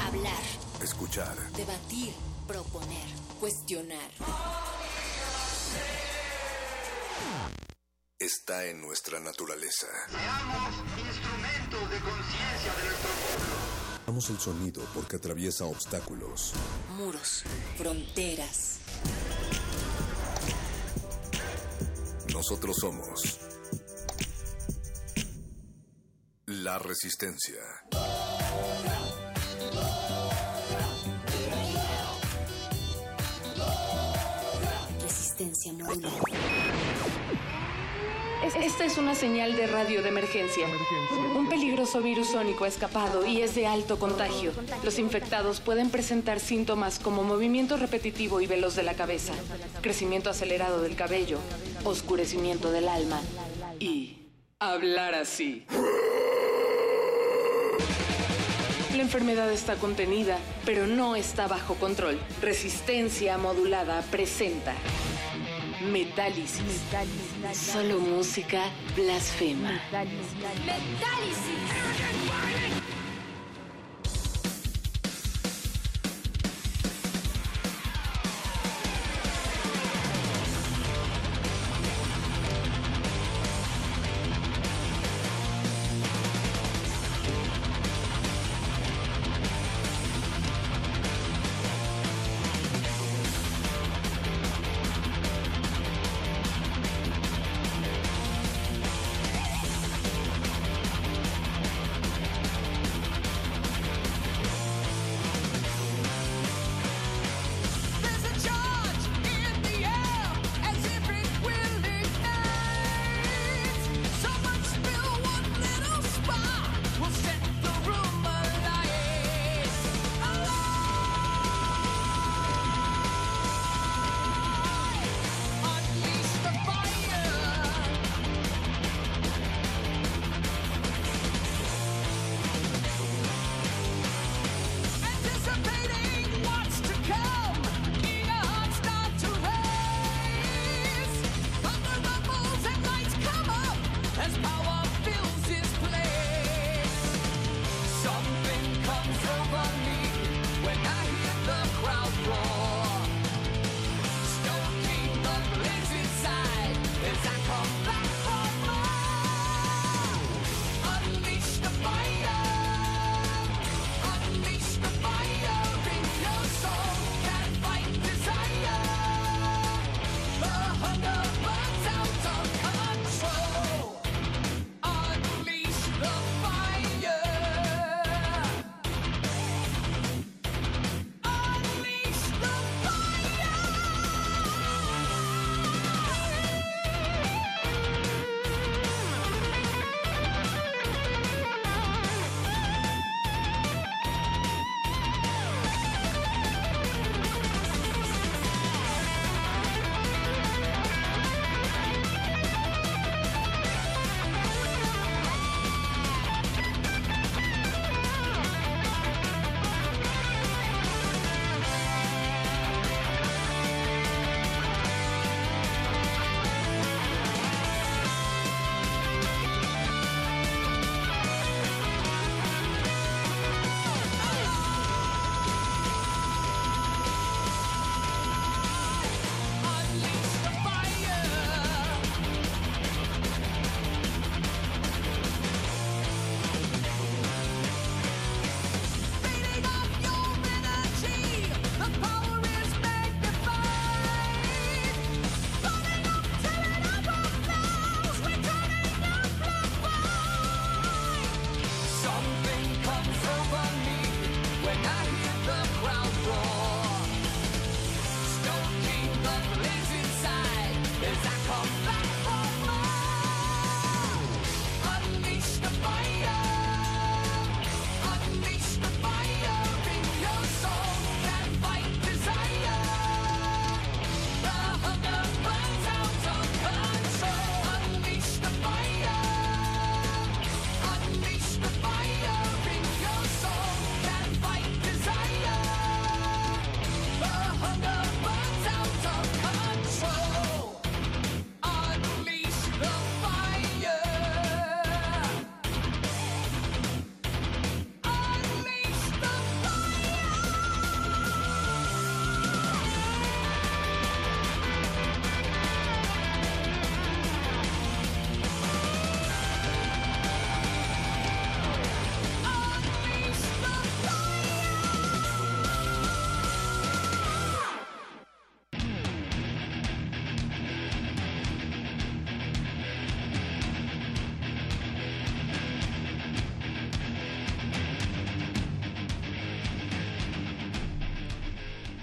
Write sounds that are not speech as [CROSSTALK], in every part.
Hablar. Escuchar. Debatir. Proponer. Cuestionar. Está en nuestra naturaleza. Seamos instrumentos de conciencia de nuestro pueblo. Damos el sonido porque atraviesa obstáculos. Muros. Fronteras. Nosotros somos la resistencia. Esta es una señal de radio de emergencia. Un peligroso virus sónico ha escapado y es de alto contagio. Los infectados pueden presentar síntomas como movimiento repetitivo y veloz de la cabeza, crecimiento acelerado del cabello, oscurecimiento del alma y hablar así. La enfermedad está contenida, pero no está bajo control. Resistencia modulada presenta Metálisis. Solo música blasfema.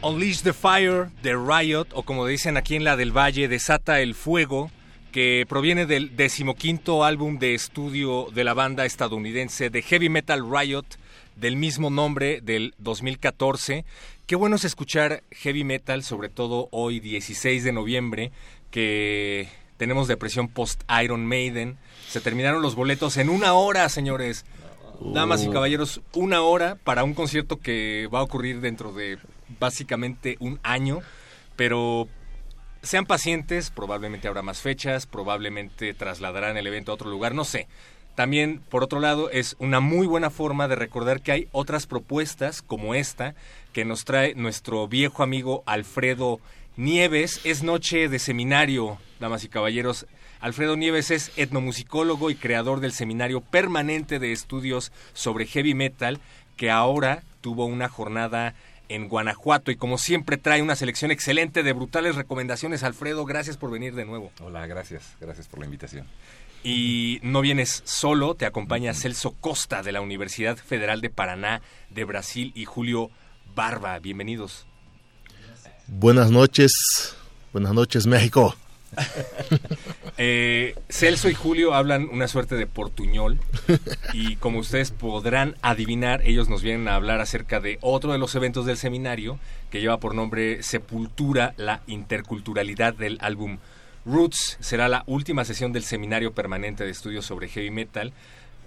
Unleash the Fire de Riot, o como dicen aquí en la del Valle, Desata el Fuego, que proviene del decimoquinto álbum de estudio de la banda estadounidense de heavy metal Riot, del mismo nombre del 2014. Qué bueno es escuchar heavy metal, sobre todo hoy 16 de noviembre, que tenemos depresión post Iron Maiden. Se terminaron los boletos en una hora, señores. Damas y caballeros, una hora para un concierto que va a ocurrir dentro de básicamente un año, pero sean pacientes, probablemente habrá más fechas, probablemente trasladarán el evento a otro lugar, no sé. También, por otro lado, es una muy buena forma de recordar que hay otras propuestas como esta que nos trae nuestro viejo amigo Alfredo Nieves. Es noche de seminario, damas y caballeros. Alfredo Nieves es etnomusicólogo y creador del seminario permanente de estudios sobre heavy metal, que ahora tuvo una jornada en Guanajuato y como siempre trae una selección excelente de brutales recomendaciones. Alfredo, gracias por venir de nuevo. Hola, gracias, gracias por la invitación. Y no vienes solo, te acompaña Celso Costa de la Universidad Federal de Paraná de Brasil y Julio Barba. Bienvenidos. Buenas noches, buenas noches México. [LAUGHS] Eh, Celso y Julio hablan una suerte de portuñol y como ustedes podrán adivinar, ellos nos vienen a hablar acerca de otro de los eventos del seminario que lleva por nombre Sepultura, la interculturalidad del álbum Roots. Será la última sesión del seminario permanente de estudios sobre heavy metal,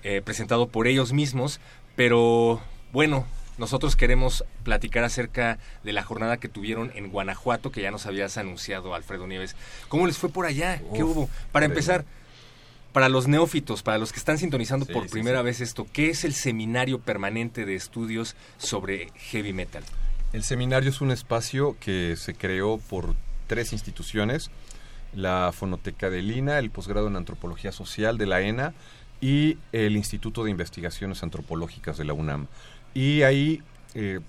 eh, presentado por ellos mismos, pero bueno, nosotros queremos platicar acerca de la jornada que tuvieron en Guanajuato, que ya nos habías anunciado, Alfredo Nieves. ¿Cómo les fue por allá? ¿Qué hubo? Para empezar, para los neófitos, para los que están sintonizando Sí, por sí, primera sí. vez esto, ¿qué es el Seminario Permanente de Estudios sobre Heavy Metal? El seminario es un espacio que se creó por tres instituciones, la Fonoteca de Lina, el posgrado en Antropología Social de la ENA y el Instituto de Investigaciones Antropológicas de la UNAM. Y ahí eh,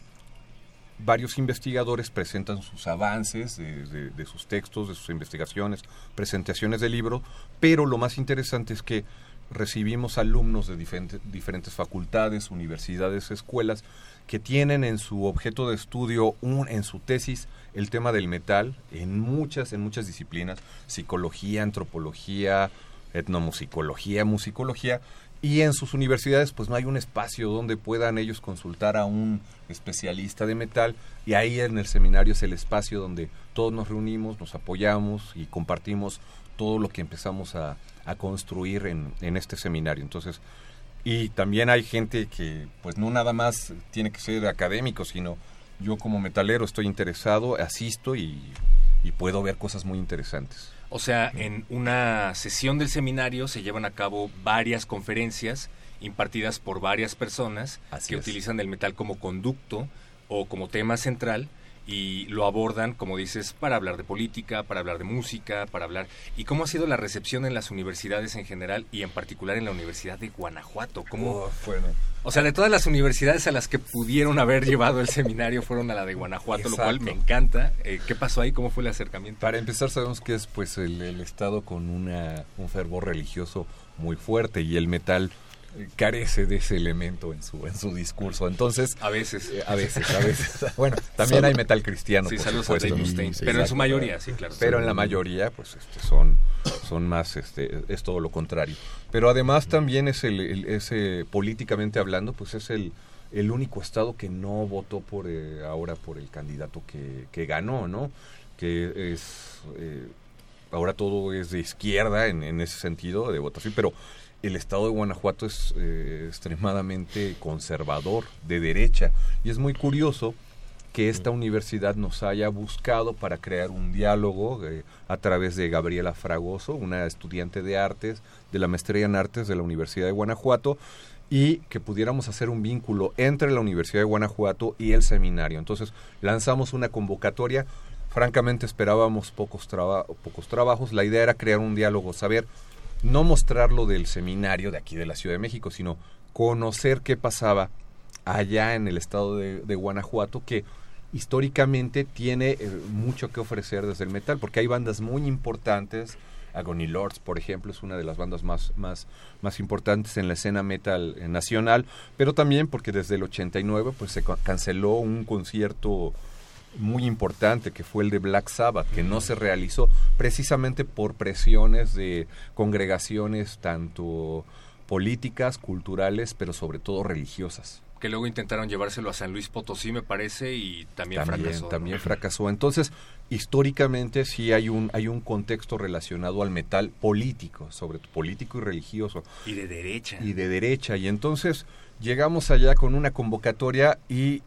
varios investigadores presentan sus avances de, sus textos, de sus investigaciones, presentaciones de libro, pero lo más interesante es que recibimos alumnos de diferente- diferentes facultades, universidades, escuelas, que tienen en su objeto de estudio, un- en su tesis, el tema del metal en muchas, en muchas disciplinas, psicología, antropología, etnomusicología, musicología, y en sus universidades pues no hay un espacio donde puedan ellos consultar a un especialista de metal y ahí en el seminario es el espacio donde todos nos reunimos, nos apoyamos y compartimos todo lo que empezamos a, construir en, este seminario. Entonces, y también hay gente que pues no nada más tiene que ser académico, sino yo como metalero estoy interesado, asisto y puedo ver cosas muy interesantes. O sea, en una sesión del seminario se llevan a cabo varias conferencias impartidas por varias personas Así que es. utilizan el metal como conducto o como tema central y lo abordan, como dices, para hablar de política, para hablar de música, para hablar... ¿Y cómo ha sido la recepción en las universidades en general y en particular en la Universidad de Guanajuato? ¿Cómo, bueno. O sea, de todas las universidades a las que pudieron haber llevado el seminario fueron a la de Guanajuato, lo cual me encanta. Eh, ¿Qué pasó ahí? ¿Cómo fue el acercamiento? Para empezar sabemos que es pues el, el estado con una, un fervor religioso muy fuerte y el metal carece de ese elemento en su en su discurso. Entonces, A veces. eh, a veces, a veces. [LAUGHS] Bueno, también hay metal cristiano, Sí, por saludos a supuesto. Sí, Mustaine, sí, pero en su mayoría, sí, claro. Pero en la mayoría, pues este, son, son más, este, es todo lo contrario. Pero además también es el, el- ese, políticamente hablando, pues es el, el único estado que no votó por eh, ahora por el candidato que, que ganó, ¿no? Que es eh, ahora todo es de izquierda en, en ese sentido de votación, pero el estado de Guanajuato es eh, extremadamente conservador, de derecha, y es muy curioso que esta universidad nos haya buscado para crear un diálogo eh, a través de Gabriela Fragoso, una estudiante de artes, de la maestría en artes de la Universidad de Guanajuato, y que pudiéramos hacer un vínculo entre la Universidad de Guanajuato y el seminario. Entonces lanzamos una convocatoria, francamente esperábamos pocos, pocos trabajos, la idea era crear un diálogo, saber, no mostrar lo del seminario de aquí de la Ciudad de México, sino conocer qué pasaba allá en el estado de, Guanajuato, que históricamente tiene eh, mucho que ofrecer desde el metal, porque hay bandas muy importantes. Agony Lords, por ejemplo, es una de las bandas más, más, más importantes en la escena metal eh, nacional, pero también porque desde el 89 pues, se ca- canceló un concierto muy importante que fue el de Black Sabbath, que no se realizó precisamente por presiones de congregaciones tanto políticas, culturales, pero sobre todo religiosas. Que luego intentaron llevárselo a San Luis Potosí, me parece, y también, también fracasó. También fracasó. Entonces, históricamente sí hay un, hay un contexto relacionado al metal político, sobre todo político y religioso. Y de derecha. Y de derecha. Y entonces llegamos allá con una convocatoria y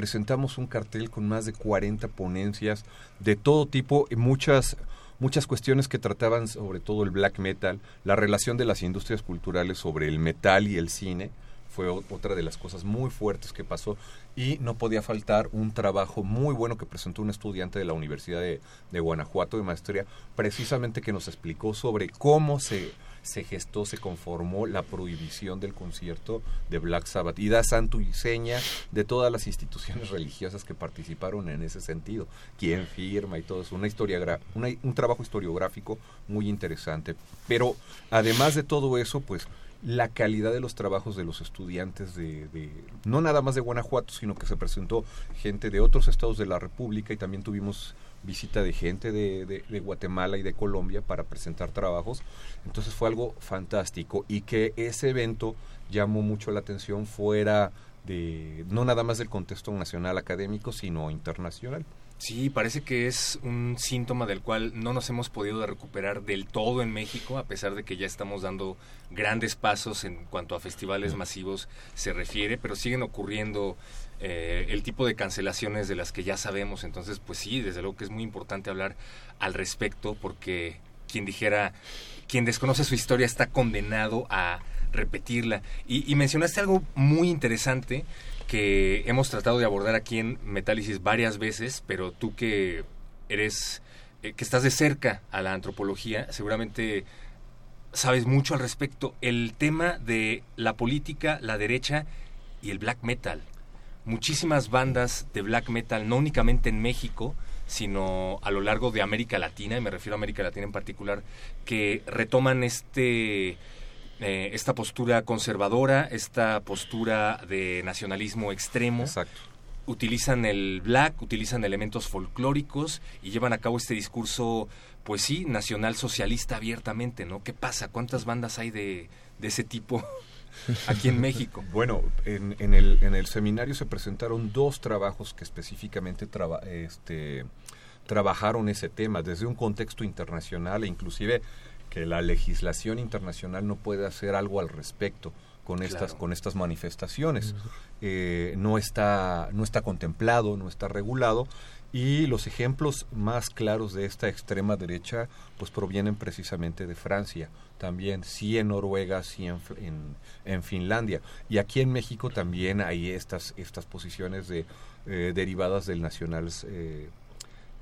presentamos un cartel con más de 40 ponencias de todo tipo y muchas muchas cuestiones que trataban sobre todo el black metal, la relación de las industrias culturales sobre el metal y el cine, fue otra de las cosas muy fuertes que pasó. Y no podía faltar un trabajo muy bueno que presentó un estudiante de la Universidad de, de Guanajuato de maestría, precisamente que nos explicó sobre cómo se se gestó, se conformó la prohibición del concierto de Black Sabbath y da santo y seña de todas las instituciones religiosas que participaron en ese sentido, quién firma y todo eso, una historia, un trabajo historiográfico muy interesante. Pero además de todo eso, pues la calidad de los trabajos de los estudiantes de, de, no nada más de Guanajuato, sino que se presentó gente de otros estados de la República y también tuvimos visita de gente de, de, Guatemala y de Colombia para presentar trabajos. Entonces fue algo fantástico y que ese evento llamó mucho la atención fuera de, no nada más del contexto nacional académico, sino internacional. Sí, parece que es un síntoma del cual no nos hemos podido recuperar del todo en México, a pesar de que ya estamos dando grandes pasos en cuanto a festivales masivos se refiere, pero siguen ocurriendo eh, el tipo de cancelaciones de las que ya sabemos. Entonces, pues sí, desde luego que es muy importante hablar al respecto, porque quien dijera, quien desconoce su historia está condenado a repetirla. Y, mencionaste algo muy interesante que hemos tratado de abordar aquí en Metálisis varias veces, pero tú que eres, eh, que estás de cerca a la antropología, seguramente sabes mucho al respecto. El tema de la política, la derecha y el black metal. Muchísimas bandas de black metal, no únicamente en México, sino a lo largo de América Latina, y me refiero a América Latina en particular, que retoman este eh, esta postura conservadora, esta postura de nacionalismo extremo. Utilizan el black, utilizan elementos folclóricos y llevan a cabo este discurso, pues sí, nacional socialista abiertamente, ¿no? ¿Qué pasa? ¿Cuántas bandas hay de, ese tipo [LAUGHS] aquí en México? [LAUGHS] Bueno, en, el, en el seminario se presentaron dos trabajos que específicamente este, trabajaron ese tema desde un contexto internacional e inclusive que la legislación internacional no puede hacer algo al respecto con estas con estas manifestaciones. Eh, no está no está contemplado no está regulado y los ejemplos más claros de esta extrema derecha pues provienen precisamente de Francia también sí en Noruega sí en, en, Finlandia y aquí en México también hay estas estas posiciones de eh, derivadas del nacional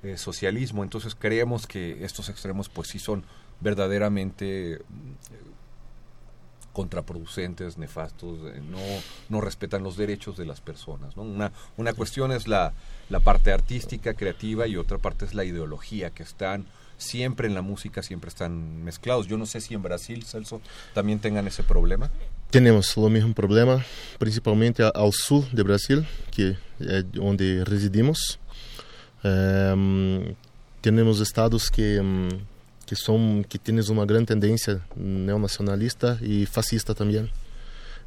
eh, socialismo. Entonces creemos que estos extremos pues sí son verdaderamente contraproducentes, nefastos, eh, no, no respetan los derechos de las personas. Una, una cuestión es la, la parte artística, creativa, y otra parte es la ideología, que están siempre en la música, siempre están mezclados. Yo no sé si en Brasil, Celso, también tengan ese problema. Tenemos lo mismo problema, principalmente al sur de Brasil, que es donde residimos. Um, tenemos estados que um, que son que tienes uma grande tendência neonacionalista e fascista também,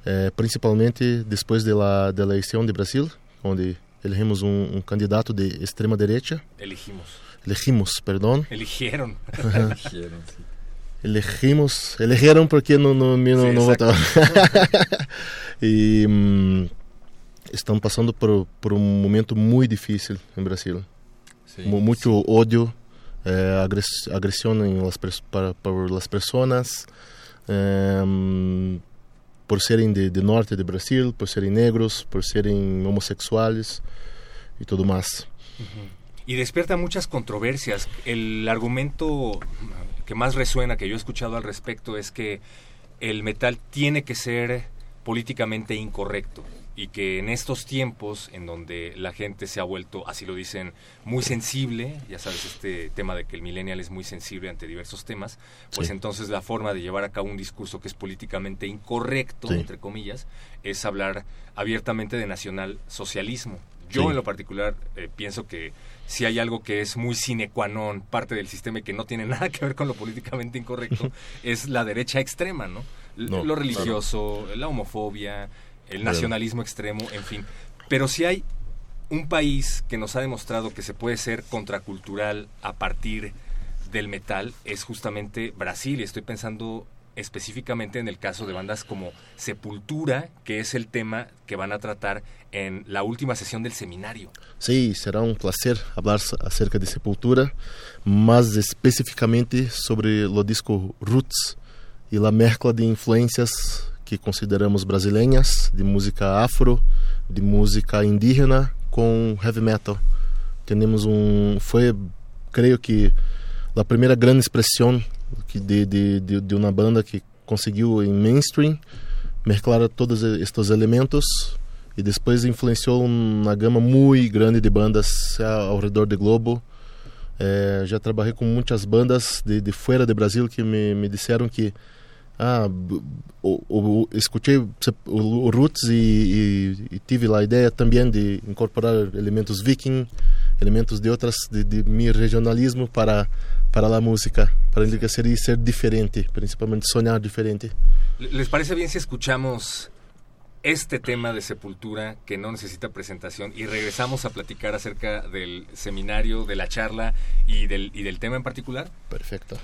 eh, principalmente depois da de eleição de Brasil, onde elegimos um, um, candidato de extrema direita. Elegimos. Elegimos, perdão. [LAUGHS] [LAUGHS] Sí. Elegimos, elegieron porque no, no, sí, no votaron. [LAUGHS] e hum, estão passando por, por um momento muito difícil em Brasil. Sí, muito sí. ódio eh, agresión en las, por las personas, eh, por serem de, norte de Brasil, por serem negros, por serem homosexuales y todo más. Y despierta muchas controversias. El argumento que más resuena, que yo he escuchado al respecto, es que el metal tiene que ser políticamente incorrecto y que en estos tiempos en donde la gente se ha vuelto, así lo dicen, muy sensible, ya sabes, este tema de que el millennial es muy sensible ante diversos temas, pues sí. entonces la forma de llevar a cabo un discurso que es políticamente incorrecto, sí. entre comillas, es hablar abiertamente de nacional socialismo, Yo Sí. en lo particular eh, pienso que si hay algo que es muy sine qua non, parte del sistema y que no tiene [LAUGHS] nada que ver con lo políticamente incorrecto, [LAUGHS] es la derecha extrema, ¿no? L- No, lo claro. religioso, la homofobia, el nacionalismo extremo, en fin. Pero si hay un país que nos ha demostrado que se puede ser contracultural a partir del metal es justamente Brasil y estoy pensando específicamente en el caso de bandas como Sepultura, que es el tema que van a tratar en la última sesión del seminario. Sí, será un placer hablar acerca de Sepultura, más específicamente sobre lo disco Roots y la mezcla de influencias que consideramos brasileñas, de música afro, de música indígena con heavy metal. Tenemos un fue creo que la primera gran expresión que de, de, de, de una banda que conseguiu em mainstream mezclar todos estes elementos e depois influenciou uma gama muito grande de bandas ao redor do globo. Eh, já trabalhei com muitas bandas de, de fora do Brasil que me, me disseram que ah, o, o, escutei o, Roots e, e, e tive a ideia também de incorporar elementos viking, elementos de outras de, de meu regionalismo para para a música, para enriquecer e ser diferente, principalmente sonhar diferente. ¿Les parece bien si escuchamos este tema de Sepultura que no necesita presentación y regresamos a platicar acerca del seminario, de la charla y del, y del tema en particular? Perfecto.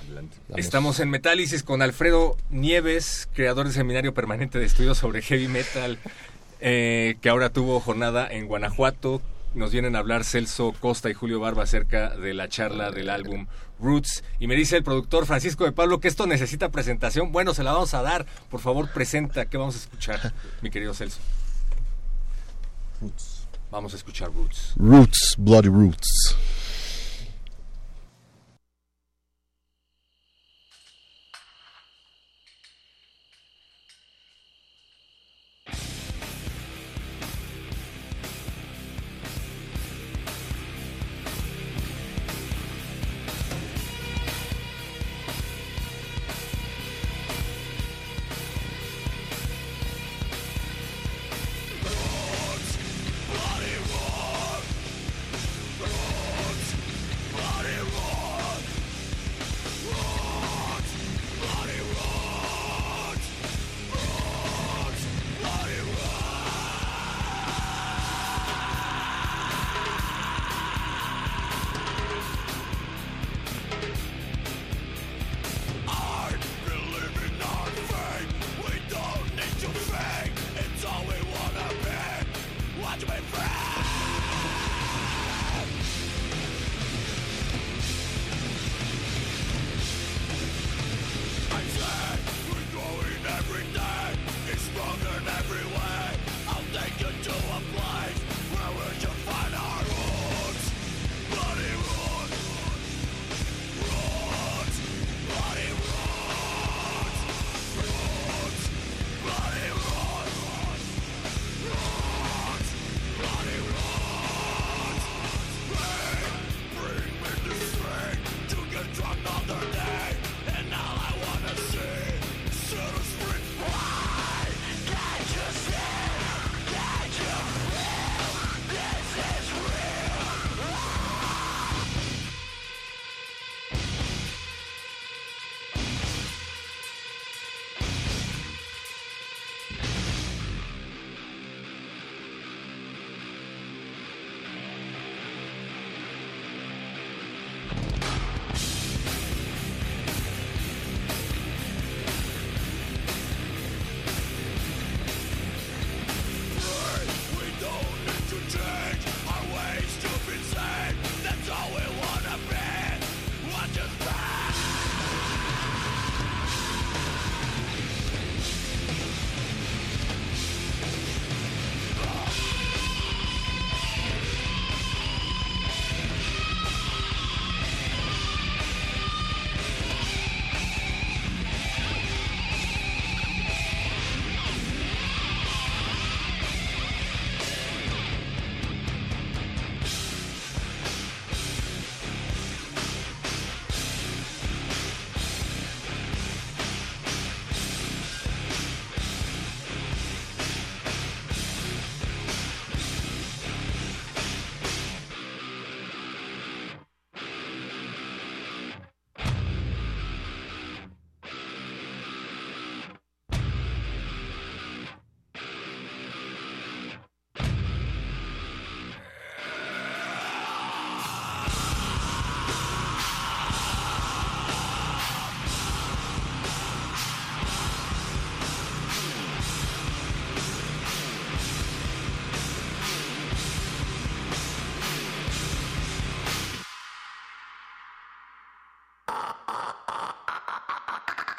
Estamos en Metálisis con Alfredo Nieves, creador del Seminario Permanente de Estudios sobre Heavy Metal, eh, que ahora tuvo jornada en Guanajuato. Nos vienen a hablar Celso Costa y Julio Barba acerca de la charla del álbum Roots. Y me dice el productor Francisco de Pablo que esto necesita presentación. Bueno, se la vamos a dar. Por favor, presenta. ¿Qué vamos a escuchar, [LAUGHS] mi querido Celso? Vamos a escuchar Roots. Roots, Bloody Roots.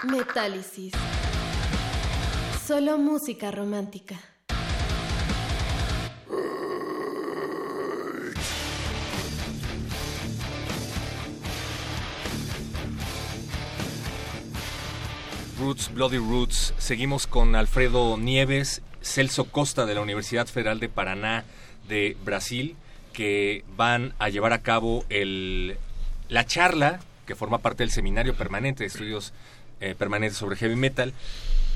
Metálisis. Solo música romántica. Roots, Bloody Roots. Seguimos con Alfredo Nieves, Celso Costa de la Universidad Federal de Paraná de Brasil, que van a llevar a cabo el, la charla que forma parte del Seminario Permanente de Estudios eh, Permanentes sobre Heavy Metal.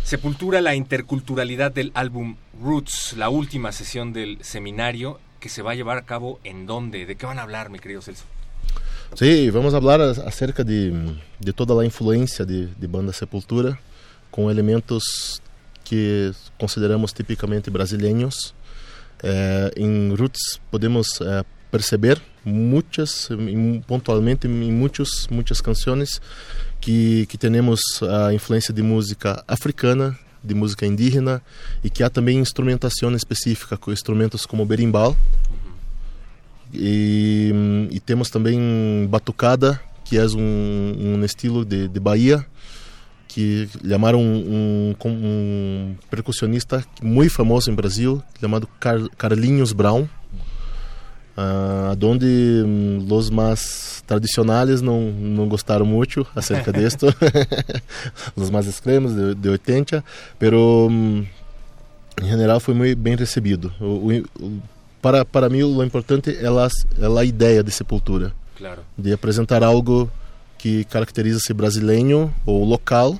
Sepultura la interculturalidad del álbum Roots, la última sesión del seminario que se va a llevar a cabo en dónde, de qué van a hablar, mi querido Celso. Sí, vamos a hablar acerca de, de toda la influencia de, de banda Sepultura con elementos que consideramos tipicamente brasileños. Eh, en Roots podemos eh, perceber muchas, pontualmente en muchos, muchas canciones que, que temos a influência de música africana, de música indígena e que há também instrumentação específica com instrumentos como berimbau. E, e, temos também batucada, que é um, um estilo de, de Bahia, que chamaram um, um, um percussionista muito famoso em Brasil, chamado Car Carlinhos Brown uh, donde um, os mais tradicionais não não gostaram muito acerca [LAUGHS] disto, [LAUGHS] os mais extremos de, de 80, pero um, em geral foi muito bem recebido. O, o, para para mim o importante é a, é a ideia de Sepultura, claro. de apresentar algo que caracteriza-se brasileiro ou local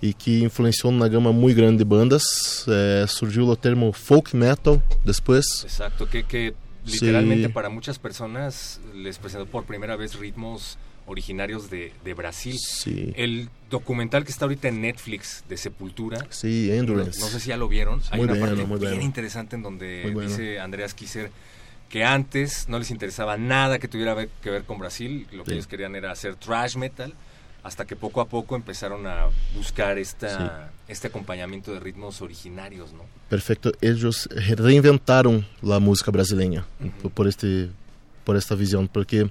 e que influenciou na gama muito grande de bandas. É, surgiu o termo folk metal depois. Exato, que, que literalmente sí. para muchas personas les presentó por primera vez ritmos originarios de, de Brasil. Sí. El documental que está ahorita en Netflix de Sepultura. Sí, Endurance. No, no sé si ya lo vieron. Hay muy una bueno, parte muy bien bueno. interesante en donde bueno. dice Andreas Kisser que antes no les interesaba nada que tuviera que ver con Brasil. Lo que Sí. ellos querían era hacer thrash metal. Hasta que poco a poco empezaron a buscar esta, este acompañamiento de ritmos originarios, ¿no? Perfeito. Eles reinventaram a música brasileira por- por este por esta visão, porque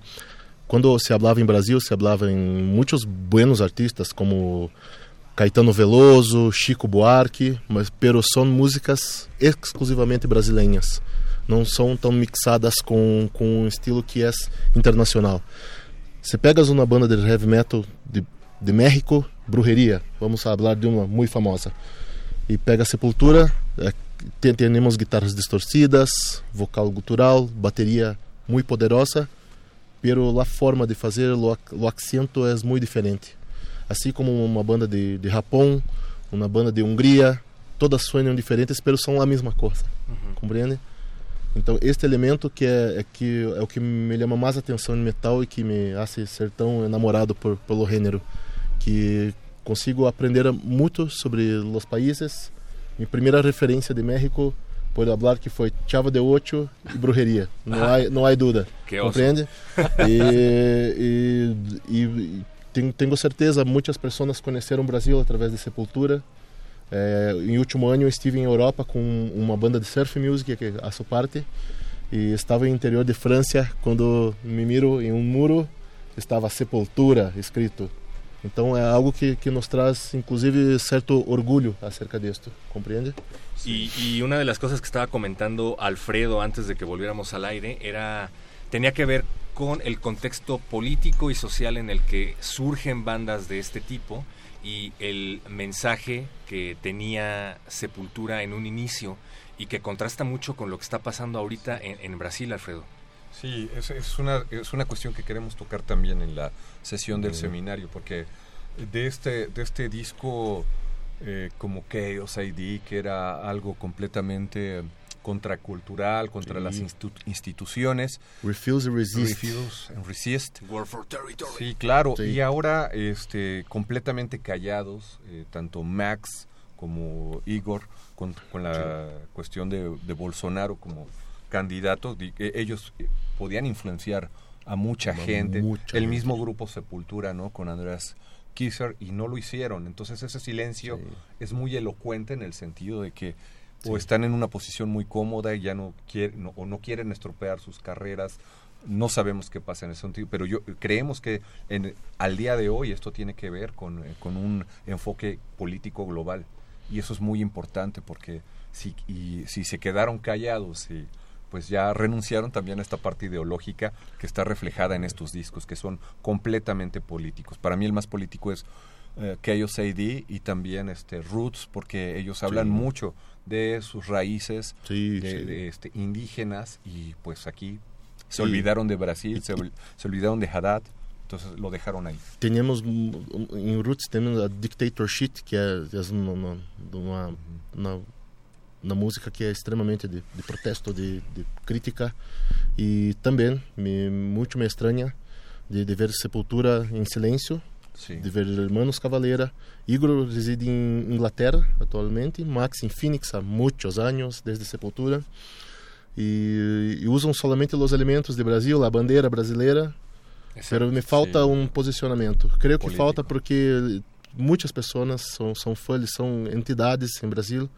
quando se falava em Brasil, se falava em muitos buenos artistas como Caetano Veloso, Chico Buarque, mas pero são músicas exclusivamente brasileiras. Não são tão mixadas com com um estilo que é internacional. Se pegas uma banda de heavy metal de, de México, Brujeria, vamos falar de uma muito famosa, e pega Sepultura, é, te- temos guitarras distorcidas, vocal gutural, bateria muito poderosa, pero a forma de fazer, o, ac- o acento é muito diferente. Assim como uma banda de, de Japão, uma banda de Hungria, todas sonham diferentes, pero são a mesma coisa, compreende? Então este elemento que é, é que é o que me chama mais atenção no metal e que me hace ser tão enamorado por pelo gênero, que consigo aprender muito sobre os países. Minha primeira referência de México pode falar que foi Chava de Ocho e Brujeria. Não há não há dúvida. Que compreende? [LAUGHS] E, e, e tenho, tenho certeza muitas pessoas conheceram o Brasil através de Sepultura. É, em último ano eu estive em Europa com uma banda de surf music que faço parte e estava no interior de França quando me miro em um muro estava Sepultura escrito. Então é algo que, que nos traz inclusive certo orgulho acerca disto, compreende? Y, y una de las cosas que estaba comentando Alfredo antes de que volviéramos al aire era tenía que ver con el contexto político y social en el que surgen bandas de este tipo y el mensaje que tenía Sepultura en un inicio y que contrasta mucho con lo que está pasando ahorita en, en Brasil, Alfredo. Sí, es, es, una, es una cuestión que queremos tocar también en la sesión del seminario, porque de este, de este disco eh, como Chaos ID, que era algo completamente contracultural, contra Sí. las institu- instituciones, Refuse and resist. Refuse and Resist. War for Territory. Sí, claro. Sí. Y ahora, este, completamente callados, eh, tanto Max como Igor, con, con la cuestión de, de Bolsonaro como candidato, di- eh, ellos eh, podían influenciar a mucha A gente. mucha El gente. mismo grupo Sepultura, ¿no? Con Andreas Kisser, y no lo hicieron. Entonces ese silencio Sí. es muy elocuente en el sentido de que o están en una posición muy cómoda y ya no quieren o no quieren estropear sus carreras no sabemos qué pasa en ese sentido, pero yo creemos que en, al día de hoy esto tiene que ver con, eh, con un enfoque político global y eso es muy importante porque si, y, si se quedaron callados y pues ya renunciaron también a esta parte ideológica que está reflejada en estos discos que son completamente políticos. Para mí el más político es eh, Chaos AD y también este Roots porque ellos hablan Sí. mucho de sus raíces Sí, de, sí. de, este, indígenas y pues aquí se olvidaron de Brasil, se, se olvidaron de Haddad, entonces lo dejaron ahí. Tenemos mm, em Roots temos a Dictatorship, que uma, uma, uma, uma música que é extremamente de, de protesto, de, de crítica e também me, muito me estranha de, de ver Sepultura em silêncio, Sí. de ver Hermanos Cavaleira. Igor reside em Inglaterra atualmente, Max em Phoenix há muitos anos, desde Sepultura. E, e usam somente os elementos de Brasil, a bandeira brasileira, Pero me falta Sí. um posicionamento. Creio que Político. falta porque muitas pessoas são, são fãs, são entidades em Brasil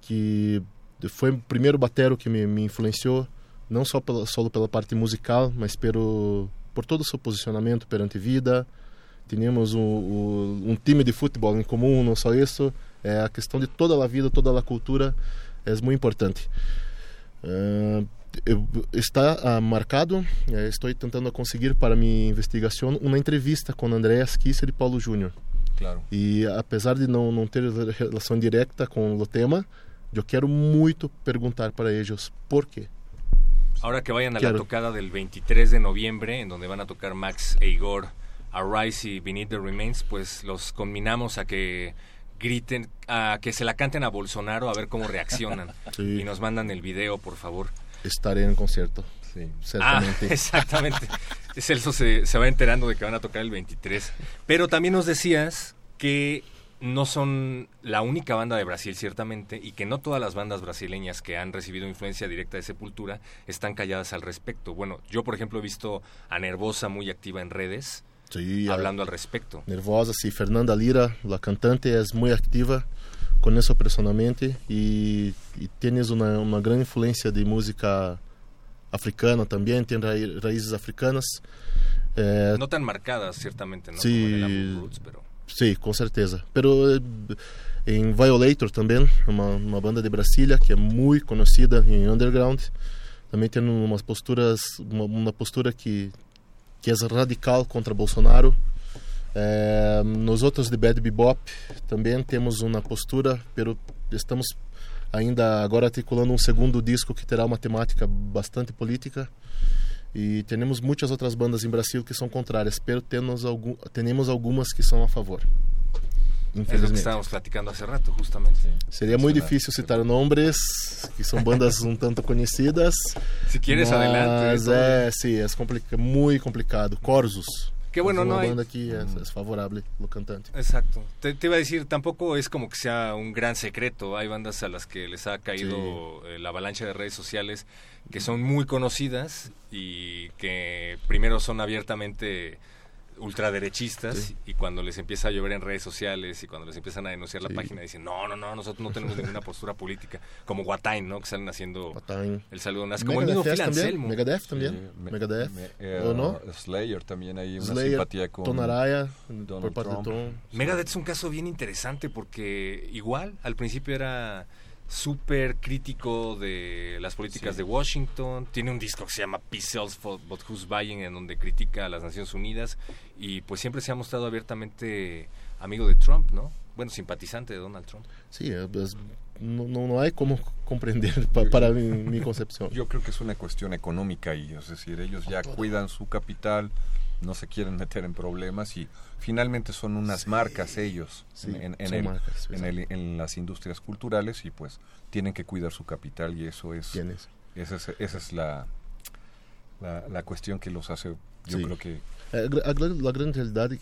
que foi o primeiro batero que me, me influenciou, não só pela, só pela parte musical, mas pelo, por todo o seu posicionamento perante vida. Tínhamos um, um, time de futebol em comum, não só isso. É a questão de toda a vida, toda a cultura é muito importante. Ah, eu- está ah, marcado, eh, estou tentando conseguir para minha investigação uma entrevista com Andreas Kisser e Paulo Júnior. Claro. E apesar de não, não ter relação direta com o tema, eu quero muito perguntar para eles por quê. Ahora que vayan a Claro. la tocada del 23 de noviembre, en donde van a tocar Max e Igor, Arise y Beneath the Remains, pues los combinamos a que griten, a que se la canten a Bolsonaro a ver cómo reaccionan. [LAUGHS] Sí. Y nos mandan el video, por favor. Estarei em concerto, Sí. Ah, certamente. [LAUGHS] exactamente. Celso se, se va enterando de que van a tocar el 23. Pero también nos decías que no son la única banda de Brasil, ciertamente, y que no todas las bandas brasileñas que han recibido influencia directa de Sepultura están calladas al respecto. Bueno, yo, por ejemplo, he visto a Nervosa muy activa en redes, Sí, hablando al respecto. nervosa. Sí, Fernanda Lira, la cantante, es muy activa. Conheço personalmente e, e tienes uma, uma grande influência de música africana também, tem ra raízes africanas. Eh, No tan marcadas, ciertamente, ¿no? Sí. Como en el álbum Roots, pero... Sim, com certeza. Pero eh, em Violator também, uma, uma banda de Brasília que é muito conhecida em underground, também tem umas posturas, uma, uma postura que que é radical contra Bolsonaro. Eh, nós outros de Bad Bebop também temos uma postura, pero estamos ainda agora articulando um segundo disco que terá uma temática bastante política. E temos muitas outras bandas em Brasil que são contrárias, pero temos algumas que são a favor. Es lo que estábamos platicando hace rato, justamente. Seria muito difícil citar nomes, que são bandas um tanto conhecidas. Si quieres, mas adelante. todo. é, sim, é complica, muito complicado. Corsos. Qué bueno, é no uma hay... banda que é, é favorável ao cantante. Exacto. Te, te iba a decir, tampoco es como que sea un gran secreto. Hay bandas a las que les ha caído eh, la avalancha de redes sociales que son muy conocidas y que primero son abiertamente ultraderechistas Sí. y cuando les empieza a llover en redes sociales y cuando les empiezan a denunciar la página dicen no, no, no, nosotros no tenemos ninguna postura política. Como Guatain, ¿no? Que salen haciendo Patain. el saludo nazi. Como el mismo Phil. Anselmo. Megadeth também. Sí, me- Megadeth. me- eh, ou não? Slayer también hay una Slayer, simpatía con Tonaraya, por parte Trump. de Tom. Megadeth es un caso bien interesante porque igual al principio era súper crítico de las políticas Sí. de Washington, tiene un disco que se llama Peace Sells for But Who's Buying en donde critica a las Naciones Unidas y pues siempre se ha mostrado abiertamente amigo de Trump, ¿no? Bueno, simpatizante de Donald Trump. Sim, é, é, não, não há como compreender [LAUGHS] pa, para mi, mi concepção. Yo creo que es una cuestión económica y es decir, ellos ya cuidan su capital, no se quieren meter en problemas y finalmente son unas marcas ellos Sí, en, en el- marcas, en, el- en las industrias culturales y pues tienen que cuidar su capital y eso es Tienes. esa es, esa es la, la la cuestión que los hace yo Sí. creo que É, a, gran- realidade,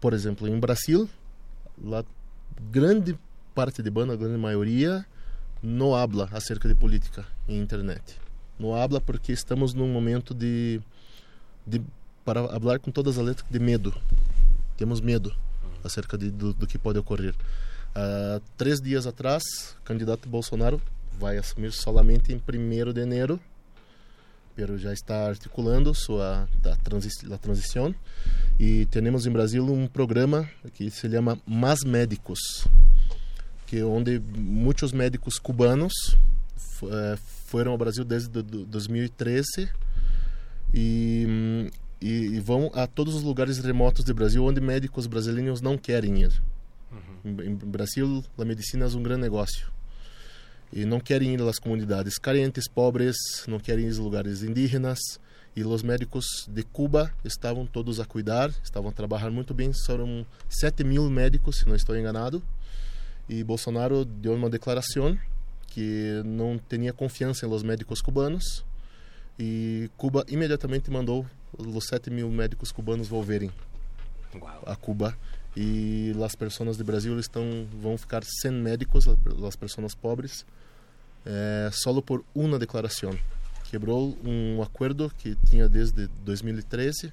por exemplo, em Brasil, a grande parte de banda, a grande maioria, não habla acerca de política em internet. Não habla porque estamos num momento de, de para falar com todas as letras de medo. Temos medo acerca de, do, do que pode ocorrer. Há três dias atrás, o candidato Bolsonaro vai assumir somente em 1 de janeiro pero já está articulando sua a, transi a transição e temos em Brasil um programa que se chama Mais Médicos, que é onde muitos médicos cubanos é, foram ao Brasil desde 2013 e, e, e, vão a todos os lugares remotos do Brasil onde médicos brasileiros não querem ir. Uhum. Em, em Brasil, a medicina é um grande negócio e não querem ir às comunidades carentes, pobres, não querem ir aos lugares indígenas. E os médicos de Cuba estavam todos a cuidar, estavam a trabalhar muito bem. Foram 7 mil médicos, se não estou enganado. E Bolsonaro deu uma declaração que não tinha confiança em los médicos cubanos. E Cuba imediatamente mandou os 7 mil médicos cubanos volverem a Cuba e as pessoas do Brasil estão vão ficar sem médicos, as pessoas pobres, é, solo por uma declaração. Quebrou um acordo que tinha desde 2013.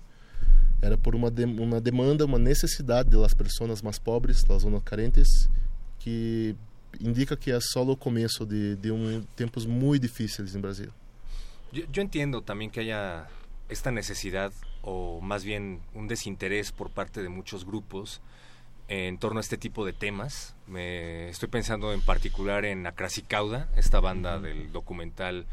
Era por uma, de, uma demanda, uma necessidade das pessoas mais pobres, das zonas carentes, que indica que é só o começo de, de um, tempos muito difíceis no Brasil. Eu, eu entendo também que haya esta necessidade, ou mais bem um desinterés por parte de muitos grupos en torno a este tipo de temas. Me estoy pensando en particular en Acrasicauda, esta banda del documental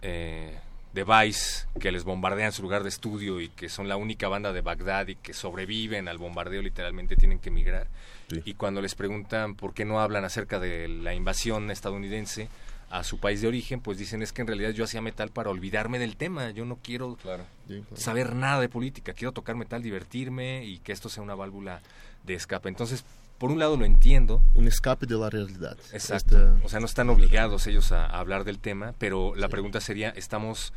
eh, de Vice, que les bombardean su lugar de estudio y que son la única banda de Bagdad y que sobreviven al bombardeo, literalmente tienen que emigrar. Y cuando les preguntan por qué no hablan acerca de la invasión estadounidense, a su país de origen, pues dicen es que en realidad yo hacía metal para olvidarme del tema, yo no quiero saber nada de política, quiero tocar metal, divertirme y que esto sea una válvula de escape. Entonces, por un lado lo entiendo. Un escape de la realidad. Exacto. O sea, no están obligados ellos a, hablar del tema, pero la pregunta sería, ¿estamos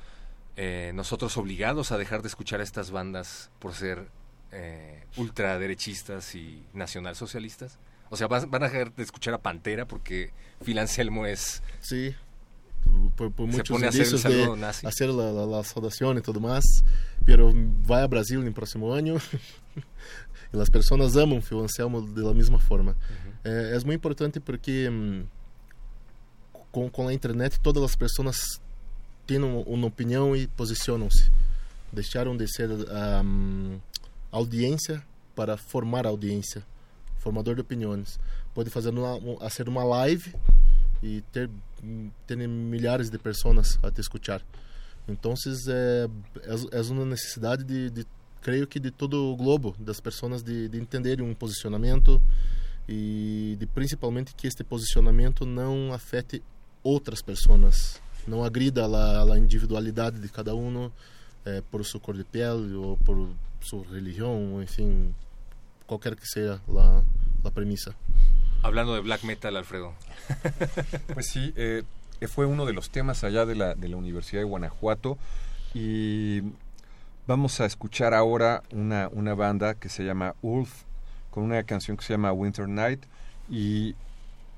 eh, nosotros obligados a dejar de escuchar a estas bandas por ser eh, ultraderechistas y nacionalsocialistas? O sea, van, a dejar de escuchar a Pantera porque Phil Anselmo es... Sí, por, por el saludo de nazi. hacer la, la, la, saudación y todo más, pero vai a Brasil no próximo ano e [LAUGHS] as pessoas amam Phil Anselmo de la mesma forma. Uhum. É, é, muito importante porque com, com a internet todas as pessoas têm uma opinião e posicionam-se. Deixaram de ser um, audiência para formar audiência formador de opiniões. Pode fazer uma, uma, ser uma live e ter, ter milhares de pessoas a te escutar. Então, é, é, é uma necessidade de, de, creio que de todo o globo, das pessoas de, de entenderem um posicionamento e de principalmente que este posicionamento não afete outras pessoas, não agrida a, a individualidade de cada um é, por sua cor de pele ou por sua religião, enfim, qualquer que sea la, la premisa. Hablando de black metal, Alfredo. [LAUGHS] pues sí, eh, fue uno de los temas allá de la, de la Universidad de Guanajuato y vamos a escuchar ahora una, una banda que se llama Ulf con una canción que se llama Winter Night y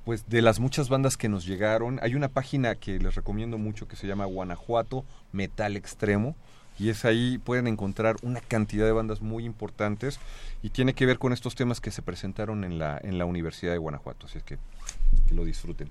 pues de las muchas bandas que nos llegaron, hay una página que les recomiendo mucho que se llama Guanajuato Metal Extremo y es ahí pueden encontrar una cantidad de bandas muy importantes y tiene que ver con estos temas que se presentaron en la, en la Universidad de Guanajuato, así es que que lo disfruten.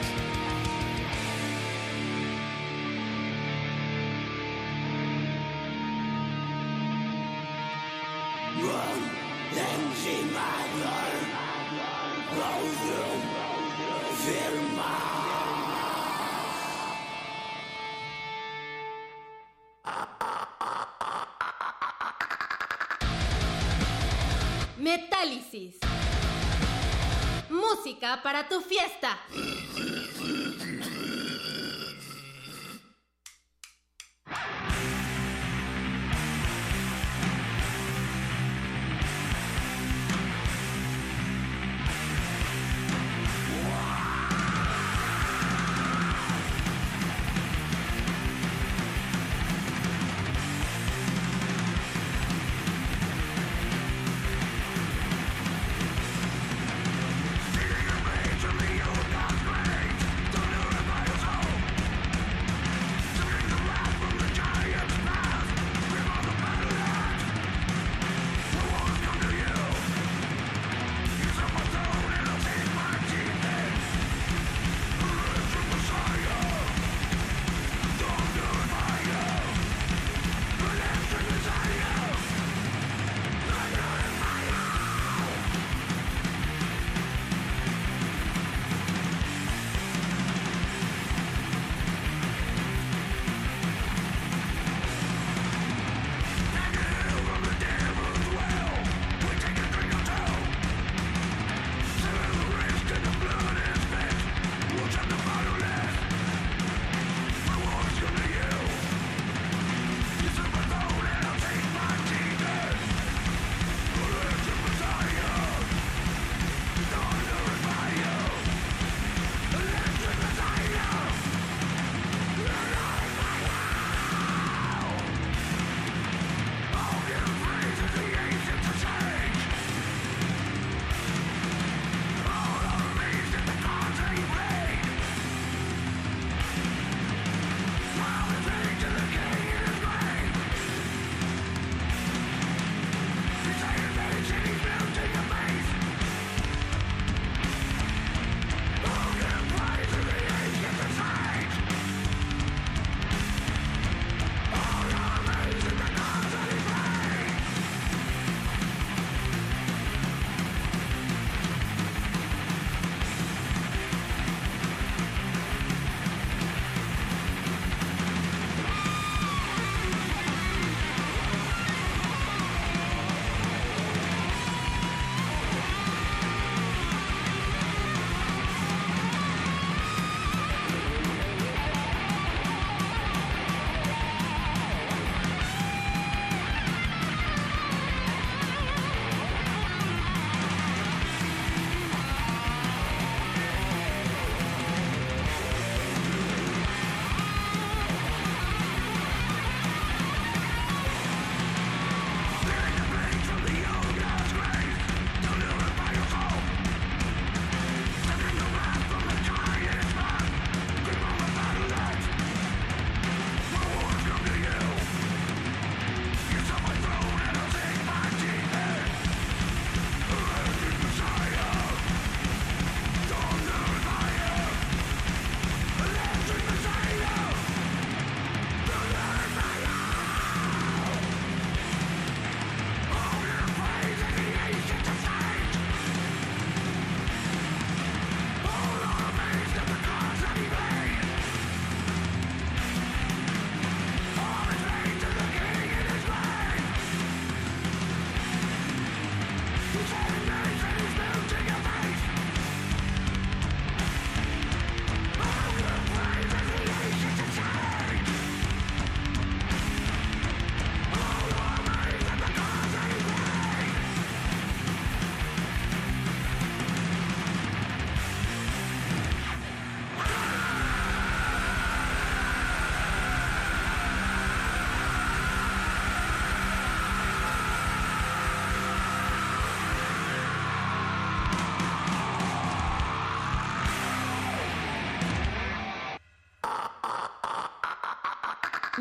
Metálisis. Música para tu fiesta.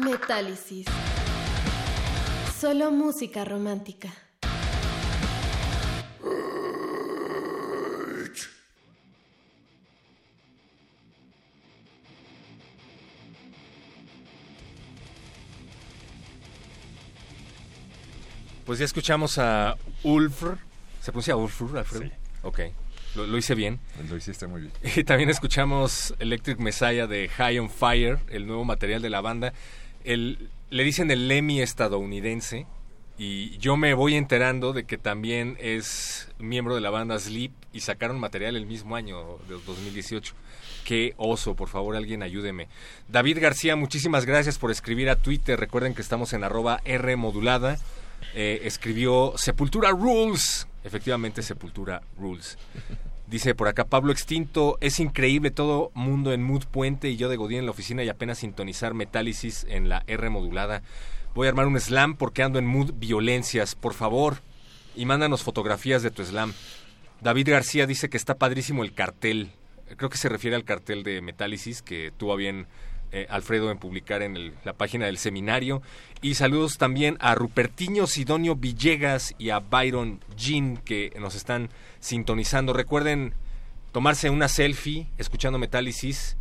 Metálisis. Solo música romántica. Pues ya escuchamos a Ulfr. ¿Se pronuncia Ulfr, Alfredo? Sí. Ok. Lo, lo hice bien. Lo hiciste muy bien. [LAUGHS] Y también escuchamos Electric Messiah de High on Fire, el nuevo material de la banda. El, le dicen el Lemmy estadounidense. Y yo me voy enterando de que también es miembro de la banda Sleep y sacaron material el mismo año de 2018. Qué oso, por favor, alguien ayúdeme. David García, muchísimas gracias por escribir a Twitter. Recuerden que estamos en arroba R modulada. Eh, escribió Sepultura Rules. Efectivamente, Sepultura Rules. Dice por acá Pablo Extinto, es increíble todo mundo en Mood Puente y yo de Godín en la oficina y apenas sintonizar Metálisis en la R modulada. Voy a armar un slam porque ando en mood violencias, por favor. Y mándanos fotografías de tu slam. David García dice que está padrísimo el cartel. Creo que se refiere al cartel de Metálisis que tuvo bien eh, Alfredo en publicar en la página del seminario. Y saludos también a Rupertiño Sidonio Villegas y a Byron Jean que nos están sintonizando. Recuerden tomarse una selfie escuchando Metálisis.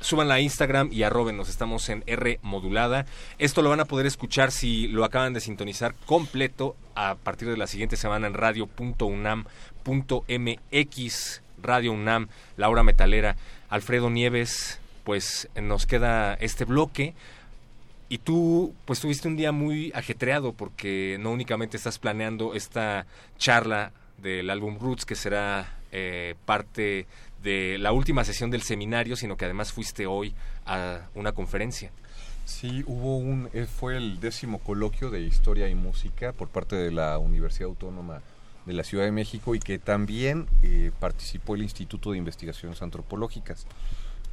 Súbanla a Instagram y arrobenos. Estamos en R modulada. Esto lo van a poder escuchar si lo acaban de sintonizar completo a partir de la siguiente semana en radio.unam.mx. Radio UNAM, la hora metalera. Alfredo Nieves, pues nos queda este bloque. Y tú, pues tuviste un día muy ajetreado porque no únicamente estás planeando esta charla del álbum Roots, que será eh, parte de la última sesión del seminario, sino que además fuiste hoy a una conferencia. Sí, hubo un, eh, fue el décimo coloquio de Historia y Música por parte de la Universidad Autónoma de la Ciudad de México y que también eh, participó el Instituto de Investigaciones Antropológicas.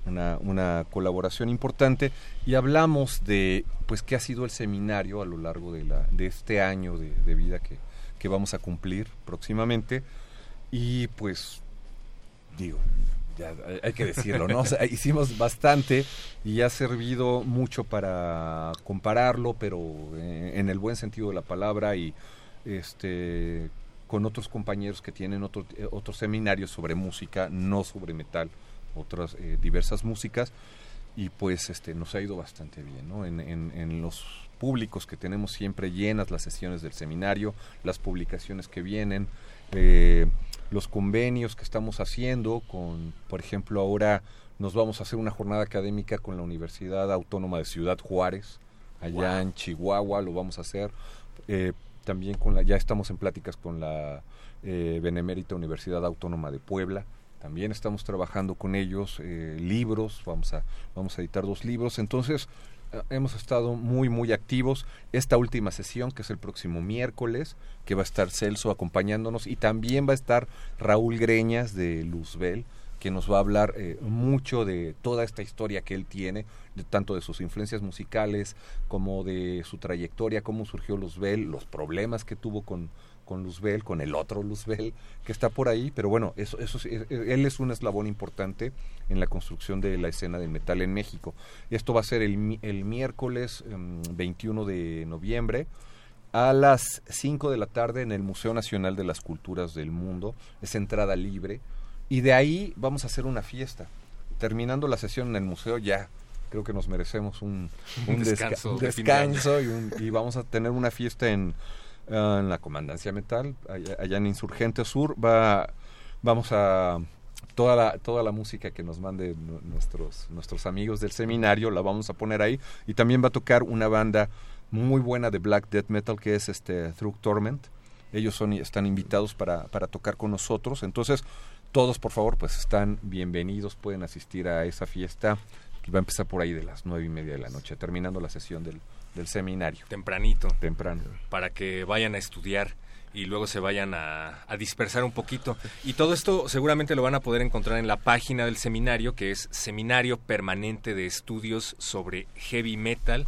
Una, una colaboración importante y hablamos de pues qué ha sido el seminario a lo largo de, la, de este año de, de vida que, que vamos a cumplir próximamente y pues digo, ya hay- que decirlo, ¿no? [LAUGHS] O sea, hicimos bastante y ha servido mucho para compararlo, pero eh, en el buen sentido de la palabra y este con otros compañeros que tienen otro, eh, otros seminarios sobre música, no sobre metal, otras eh, diversas músicas y pues este nos ha ido bastante bien, ¿no? En los públicos que tenemos siempre llenas las sesiones del seminario, las publicaciones que vienen, eh, los convenios que estamos haciendo con, por ejemplo, ahora nos vamos a hacer una jornada académica con la Universidad Autónoma de Ciudad Juárez, allá Wow. en Chihuahua lo vamos a hacer. Eh, también con la, ya estamos en pláticas con la eh, Benemérita Universidad Autónoma de Puebla. También estamos trabajando con ellos eh, libros, vamos a, vamos a editar dos libros. Entonces, hemos estado muy, muy activos. Esta última sesión, que es el próximo miércoles, que va a estar Celso acompañándonos y también va a estar Raúl Greñas de Luzbel, que nos va a hablar eh, mucho de toda esta historia que él tiene, de tanto de sus influencias musicales como de su trayectoria, cómo surgió Luzbel, los problemas que tuvo con, con Luzbel, con el otro Luzbel que está por ahí, pero bueno, eso, eso sí, eh, él es un eslabón importante en la construcción de la escena del metal en México. Y esto va a ser el, el miércoles em, 21 de noviembre a las 5 de la tarde en el Museo Nacional de las Culturas del Mundo. Es entrada libre. Y de ahí vamos a hacer una fiesta. Terminando la sesión en el museo ya creo que nos merecemos un, Un un desca- descanso un descanso y, un- y vamos a tener una fiesta en, en la Comandancia Metal, allá, allá en Insurgente Sur. Va, vamos a toda la, toda la música que nos mande nu- nuestros, nuestros amigos del seminario, la vamos a poner ahí. Y también va a tocar una banda muy buena de black death metal que es este Through Torment. Ellos son, están invitados para, para tocar con nosotros. Entonces, todos, por favor, pues están bienvenidos, pueden asistir a esa fiesta que va a empezar por ahí de las nueve y media de la noche, terminando la sesión del, del seminario. Tempranito. Temprano. para que vayan a estudiar y luego se vayan a, a dispersar un poquito. Y todo esto seguramente lo van a poder encontrar en la página del seminario, que es Seminario Permanente de Estudios sobre Heavy Metal.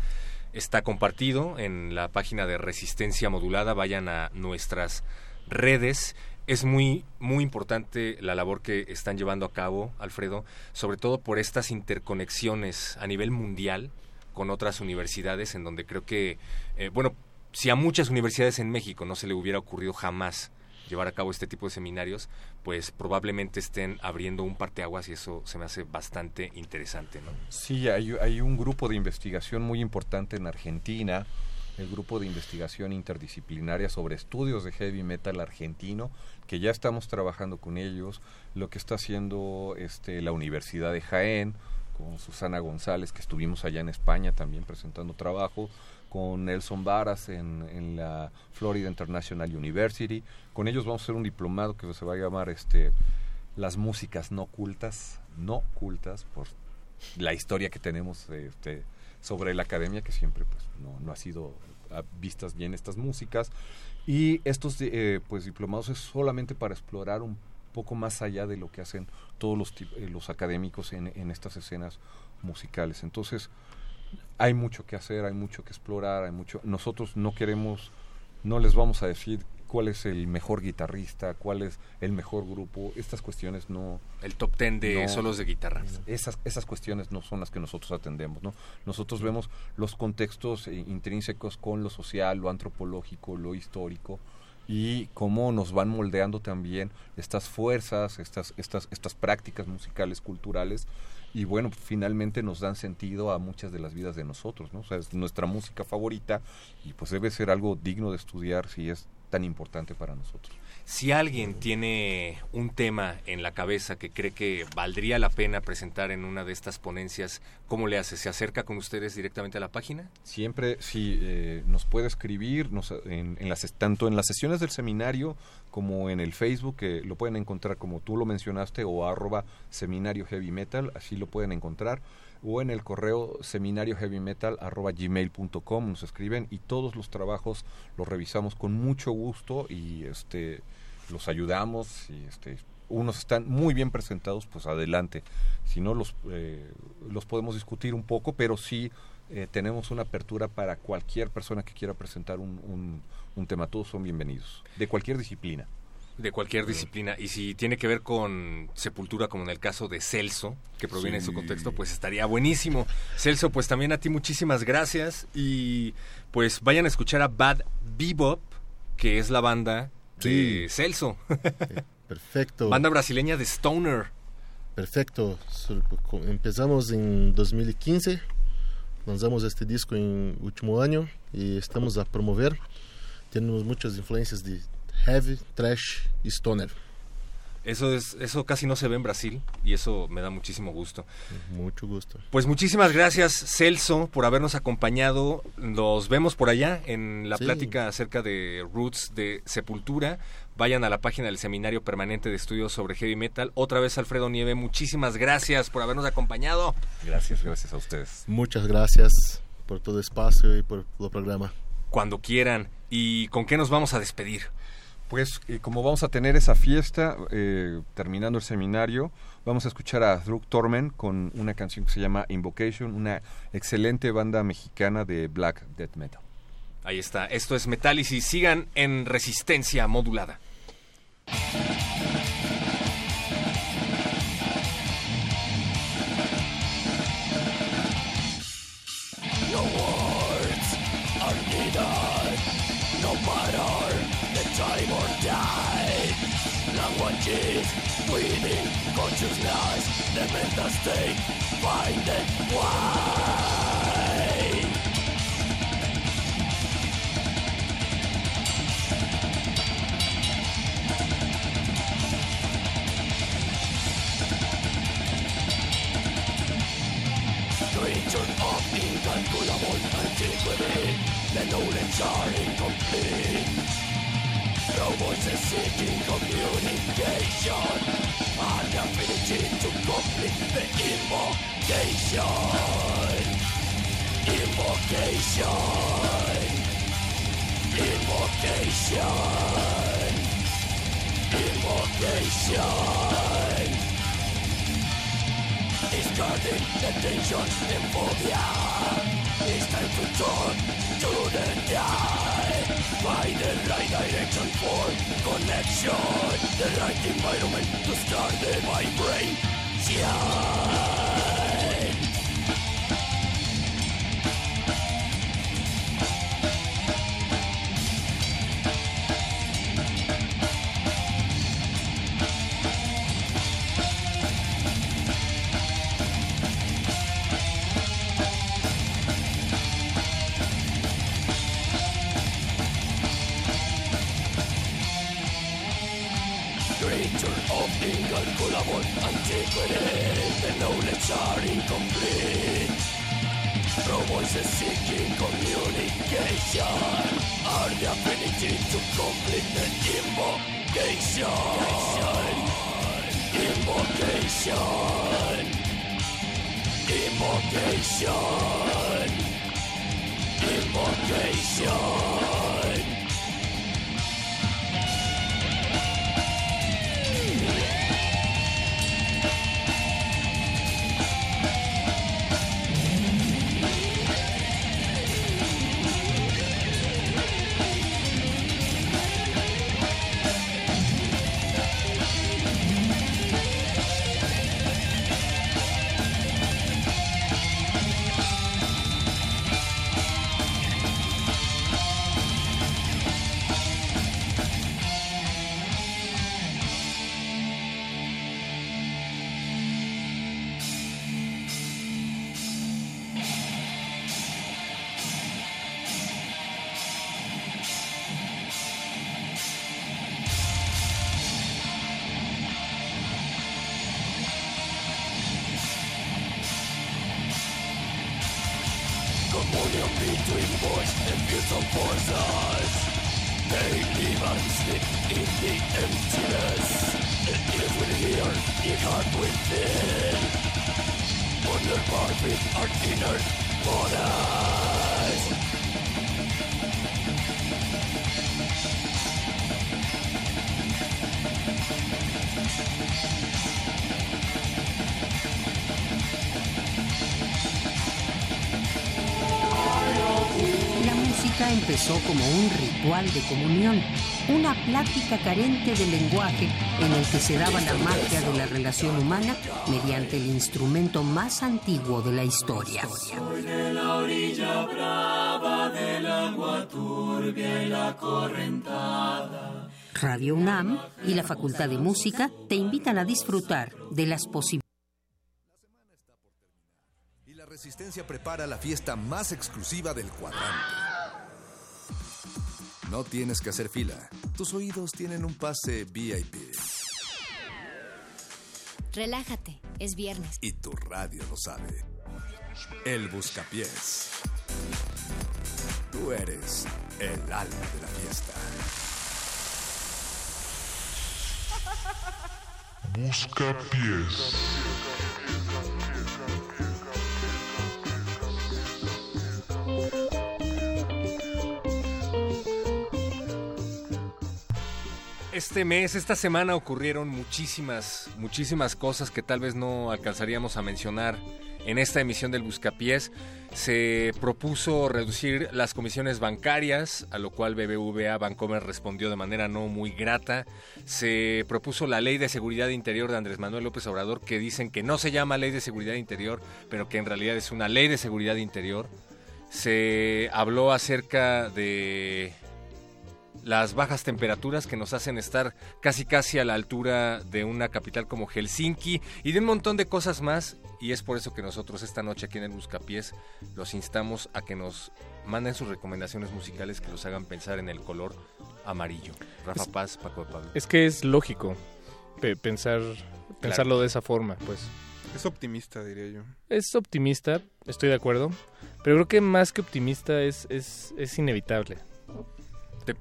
Está compartido en la página de Resistencia Modulada. Vayan a nuestras redes. Es muy, muy importante la labor que están llevando a cabo, Alfredo, sobre todo por estas interconexiones a nivel mundial con otras universidades en donde creo que, eh, bueno, si a muchas universidades en México no se le hubiera ocurrido jamás llevar a cabo este tipo de seminarios, pues probablemente estén abriendo un parteaguas y eso se me hace bastante interesante, ¿no? Sí, hay, hay un grupo de investigación muy importante en Argentina, el grupo de investigación interdisciplinaria sobre estudios de heavy metal argentino, que ya estamos trabajando con ellos, lo que está haciendo este, la Universidad de Jaén, Susana González, que estuvimos allá en España también presentando trabajo, con Nelson Varas en, en, la Florida International University. Con ellos vamos a hacer un diplomado que se va a llamar este Las músicas no cultas, no cultas, por la historia que tenemos este, sobre la academia, que siempre pues, no, no ha sido vistas bien estas músicas. Y estos eh, pues, diplomados es solamente para explorar un poco más allá de lo que hacen todos los, eh, los académicos en, en estas escenas musicales. Entonces, hay mucho que hacer, hay mucho que explorar, hay mucho. Nosotros no queremos, no les vamos a decir cuál es el mejor guitarrista, cuál es el mejor grupo. Estas cuestiones no. El top ten de no, solos de guitarra. Esas, esas cuestiones no son las que nosotros atendemos, ¿no? Nosotros vemos los contextos eh, intrínsecos con lo social, lo antropológico, lo histórico y cómo nos van moldeando también estas fuerzas, estas, estas, estas prácticas musicales, culturales, y bueno, finalmente nos dan sentido a muchas de las vidas de nosotros, ¿no? O sea, es nuestra música favorita y pues debe ser algo digno de estudiar si es tan importante para nosotros. Si alguien tiene un tema en la cabeza que cree que valdría la pena presentar en una de estas ponencias, ¿cómo le hace? ¿Se acerca con ustedes directamente a la página? Siempre, sí, eh, nos puede escribir nos, en, en, las, tanto en las sesiones del seminario como en el Facebook, que lo pueden encontrar como tú lo mencionaste, o arroba seminario heavy metal, así lo pueden encontrar o en el correo seminarioheavymetal@gmail.com nos escriben y todos los trabajos los revisamos con mucho gusto y este los ayudamos y este unos están muy bien presentados pues adelante si no los eh, los podemos discutir un poco pero sí eh, tenemos una apertura para cualquier persona que quiera presentar un, un, un tema todos son bienvenidos de cualquier disciplina de cualquier disciplina. Y si tiene que ver con sepultura, como en el caso de Celso, que proviene sí. de su contexto, pues estaría buenísimo. Celso, pues también a ti muchísimas gracias. Y pues vayan a escuchar a Bad Bebop, que es la banda sí. de Celso. Perfecto. banda brasileña de Stoner. Perfecto. Empezamos en 2015. Lanzamos este disco en último año y estamos a promover. Tenemos muchas influencias de heavy, trash y stoner. Eso es, eso casi no se ve en Brasil y eso me da muchísimo gusto. Mucho gusto. Pues muchísimas gracias Celso por habernos acompañado. Nos vemos por allá en la sí. plática acerca de roots de Sepultura. Vayan a la página del Seminario Permanente de Estudios sobre Heavy Metal. Otra vez Alfredo Nieve, muchísimas gracias por habernos acompañado. Gracias, gracias a ustedes. Muchas gracias por todo el espacio y por el programa. Cuando quieran. ¿Y con qué nos vamos a despedir? Pues eh, como vamos a tener esa fiesta, eh, terminando el seminario, vamos a escuchar a Drug Torment con una canción que se llama Invocation, una excelente banda mexicana de black death metal. Ahí está, esto es Metálisis, sigan en resistencia modulada. No words are needed, no matter Languages within consciousness, the mental state, find it why. Creature of incalculable antiquity, the knowledge are incomplete. No voices seeking communication An ability to complete the invocation Invocation Invocation Invocation Discarding the tension and phobia It's time to turn to the die Find the right direction for connection The right environment to start the vibration are the ability to complete the invocation. Invocation. Invocation. Empezó como un ritual de comunión, una plática carente de lenguaje en el que se daba la magia de la relación humana mediante el instrumento más antiguo de la historia. Soy de la orilla brava del agua turbia y la correntada. Radio UNAM y la Facultad de Música te invitan a disfrutar de las posibilidades. Y la Resistencia prepara la fiesta más exclusiva del cuadrante. No tienes que hacer fila. Tus oídos tienen un pase VIP. Relájate, es viernes. Y tu radio lo sabe. El Buscapiés. Tú eres el alma de la fiesta. Buscapiés. Este mes, esta semana ocurrieron muchísimas, muchísimas cosas que tal vez no alcanzaríamos a mencionar en esta emisión del Buscapiés. Se propuso reducir las comisiones bancarias, a lo cual BBVA Bancomer respondió de manera no muy grata. Se propuso la Ley de Seguridad Interior de Andrés Manuel López Obrador, que dicen que no se llama Ley de Seguridad Interior, pero que en realidad es una Ley de Seguridad Interior. Se habló acerca de las bajas temperaturas que nos hacen estar casi casi a la altura de una capital como Helsinki y de un montón de cosas más y es por eso que nosotros esta noche aquí en el Buscapiés los instamos a que nos manden sus recomendaciones musicales que los hagan pensar en el color amarillo. Rafa Es- Paz, Paco de Pablo. Es que es lógico pe- pensar pensarlo de esa forma, pues. Es optimista, diría yo. Es optimista, estoy de acuerdo, pero creo que más que optimista es, es, es inevitable. ¿Te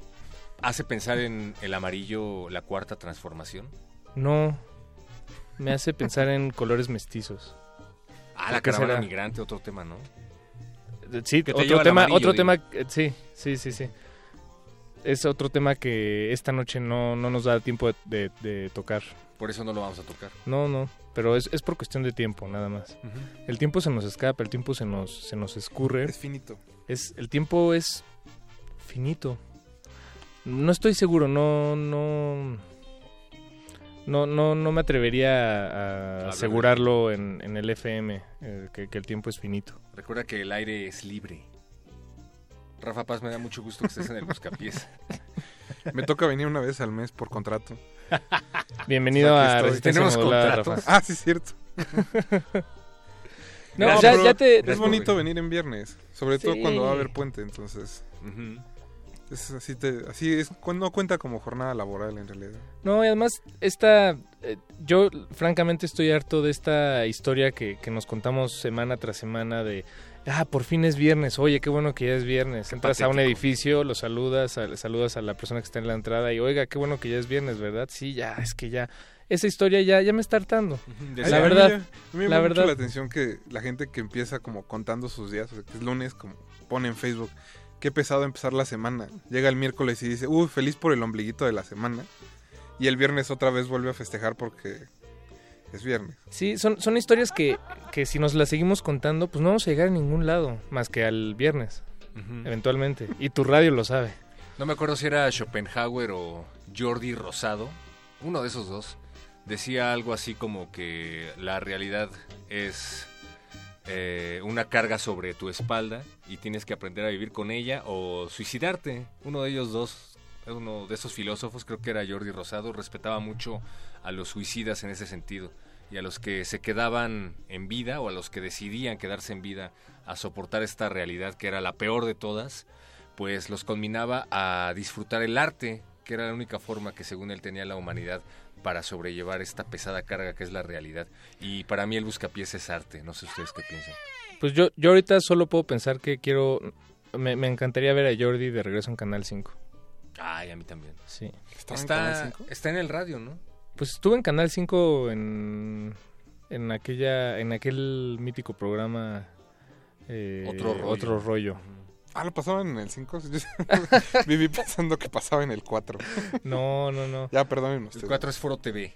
hace pensar en el amarillo la cuarta transformación? No, me hace pensar en colores mestizos. Ah, la ¿Por qué caravana será? migrante, otro tema, ¿no? Sí, te otro tema, amarillo, otro digo. tema, eh, sí, sí, sí, sí. Es otro tema que esta noche no, no nos da tiempo de, de- de tocar. Por eso no lo vamos a tocar. No, no, pero es, es por cuestión de tiempo, nada más. El tiempo se nos escapa, el tiempo se nos, se nos escurre. Es finito. Es, el tiempo es finito. No estoy seguro, no, no, no, no, no me atrevería a, asegurarlo en, en el FM, eh, que, que el tiempo es finito. Recuerda que el aire es libre. Rafa Paz, me da mucho gusto que estés en el Buscapiés. [LAUGHS] Me toca venir una vez al mes por contrato. Bienvenido a. Resistencia Modulada, Rafa. Ah, sí, es cierto. [LAUGHS] No, No, ya- te- Es bonito venir en viernes, sobre todo cuando va a haber puente, entonces. Es así, te, así es, cu- no cuenta como jornada laboral en realidad. No, y además, esta. eh, yo, francamente, estoy harto de esta historia que, que nos contamos semana tras semana de. Ah, por fin es viernes. Oye, qué bueno que ya es viernes. Entras a un edificio, lo saludas, a- saludas a la persona que está en la entrada y, oiga, qué bueno que ya es viernes, ¿verdad? Sí, ya, es que ya. Esa historia ya, ya me está hartando. La a mí verdad, a mí me la llama mucho verdad. la atención que la gente que empieza como contando sus días, o sea, que es lunes, como pone en Facebook, qué pesado empezar la semana. Llega el miércoles y dice, uy, feliz por el ombliguito de la semana. Y el viernes otra vez vuelve a festejar porque es viernes. Sí, son, son historias que, que si nos las seguimos contando, pues no vamos a llegar a ningún lado, más que al viernes, eventualmente. Y tu radio lo sabe. No me acuerdo si era Schopenhauer o Jordi Rosado, uno de esos dos, decía algo así como que la realidad es eh, una carga sobre tu espalda y tienes que aprender a vivir con ella o suicidarte. Uno de ellos dos, uno de esos filósofos, creo que era Jordi Rosado, respetaba mucho a los suicidas en ese sentido y a los que se quedaban en vida o a los que decidían quedarse en vida a soportar esta realidad que era la peor de todas, pues los conminaba a disfrutar el arte, que era la única forma que según él tenía la humanidad para sobrellevar esta pesada carga que es la realidad. Y para mí el buscapiés es arte, no sé ustedes qué piensan. Pues yo, yo ahorita solo puedo pensar que quiero... Me, me encantaría ver a Jordi de regreso en Canal 5. Ay, a mí también. Sí. ¿Estaba en Está, Canal 5? está en el radio, ¿no? Pues estuve en Canal 5 en, en aquella en aquel mítico programa eh, Otro rollo. Otro rollo. Ah, ¿lo pasaban en el 5? [LAUGHS] [LAUGHS] Viví pensando que pasaba en el 4. No, no, no. Ya, perdónenme El ustedes. 4 es Foro TV.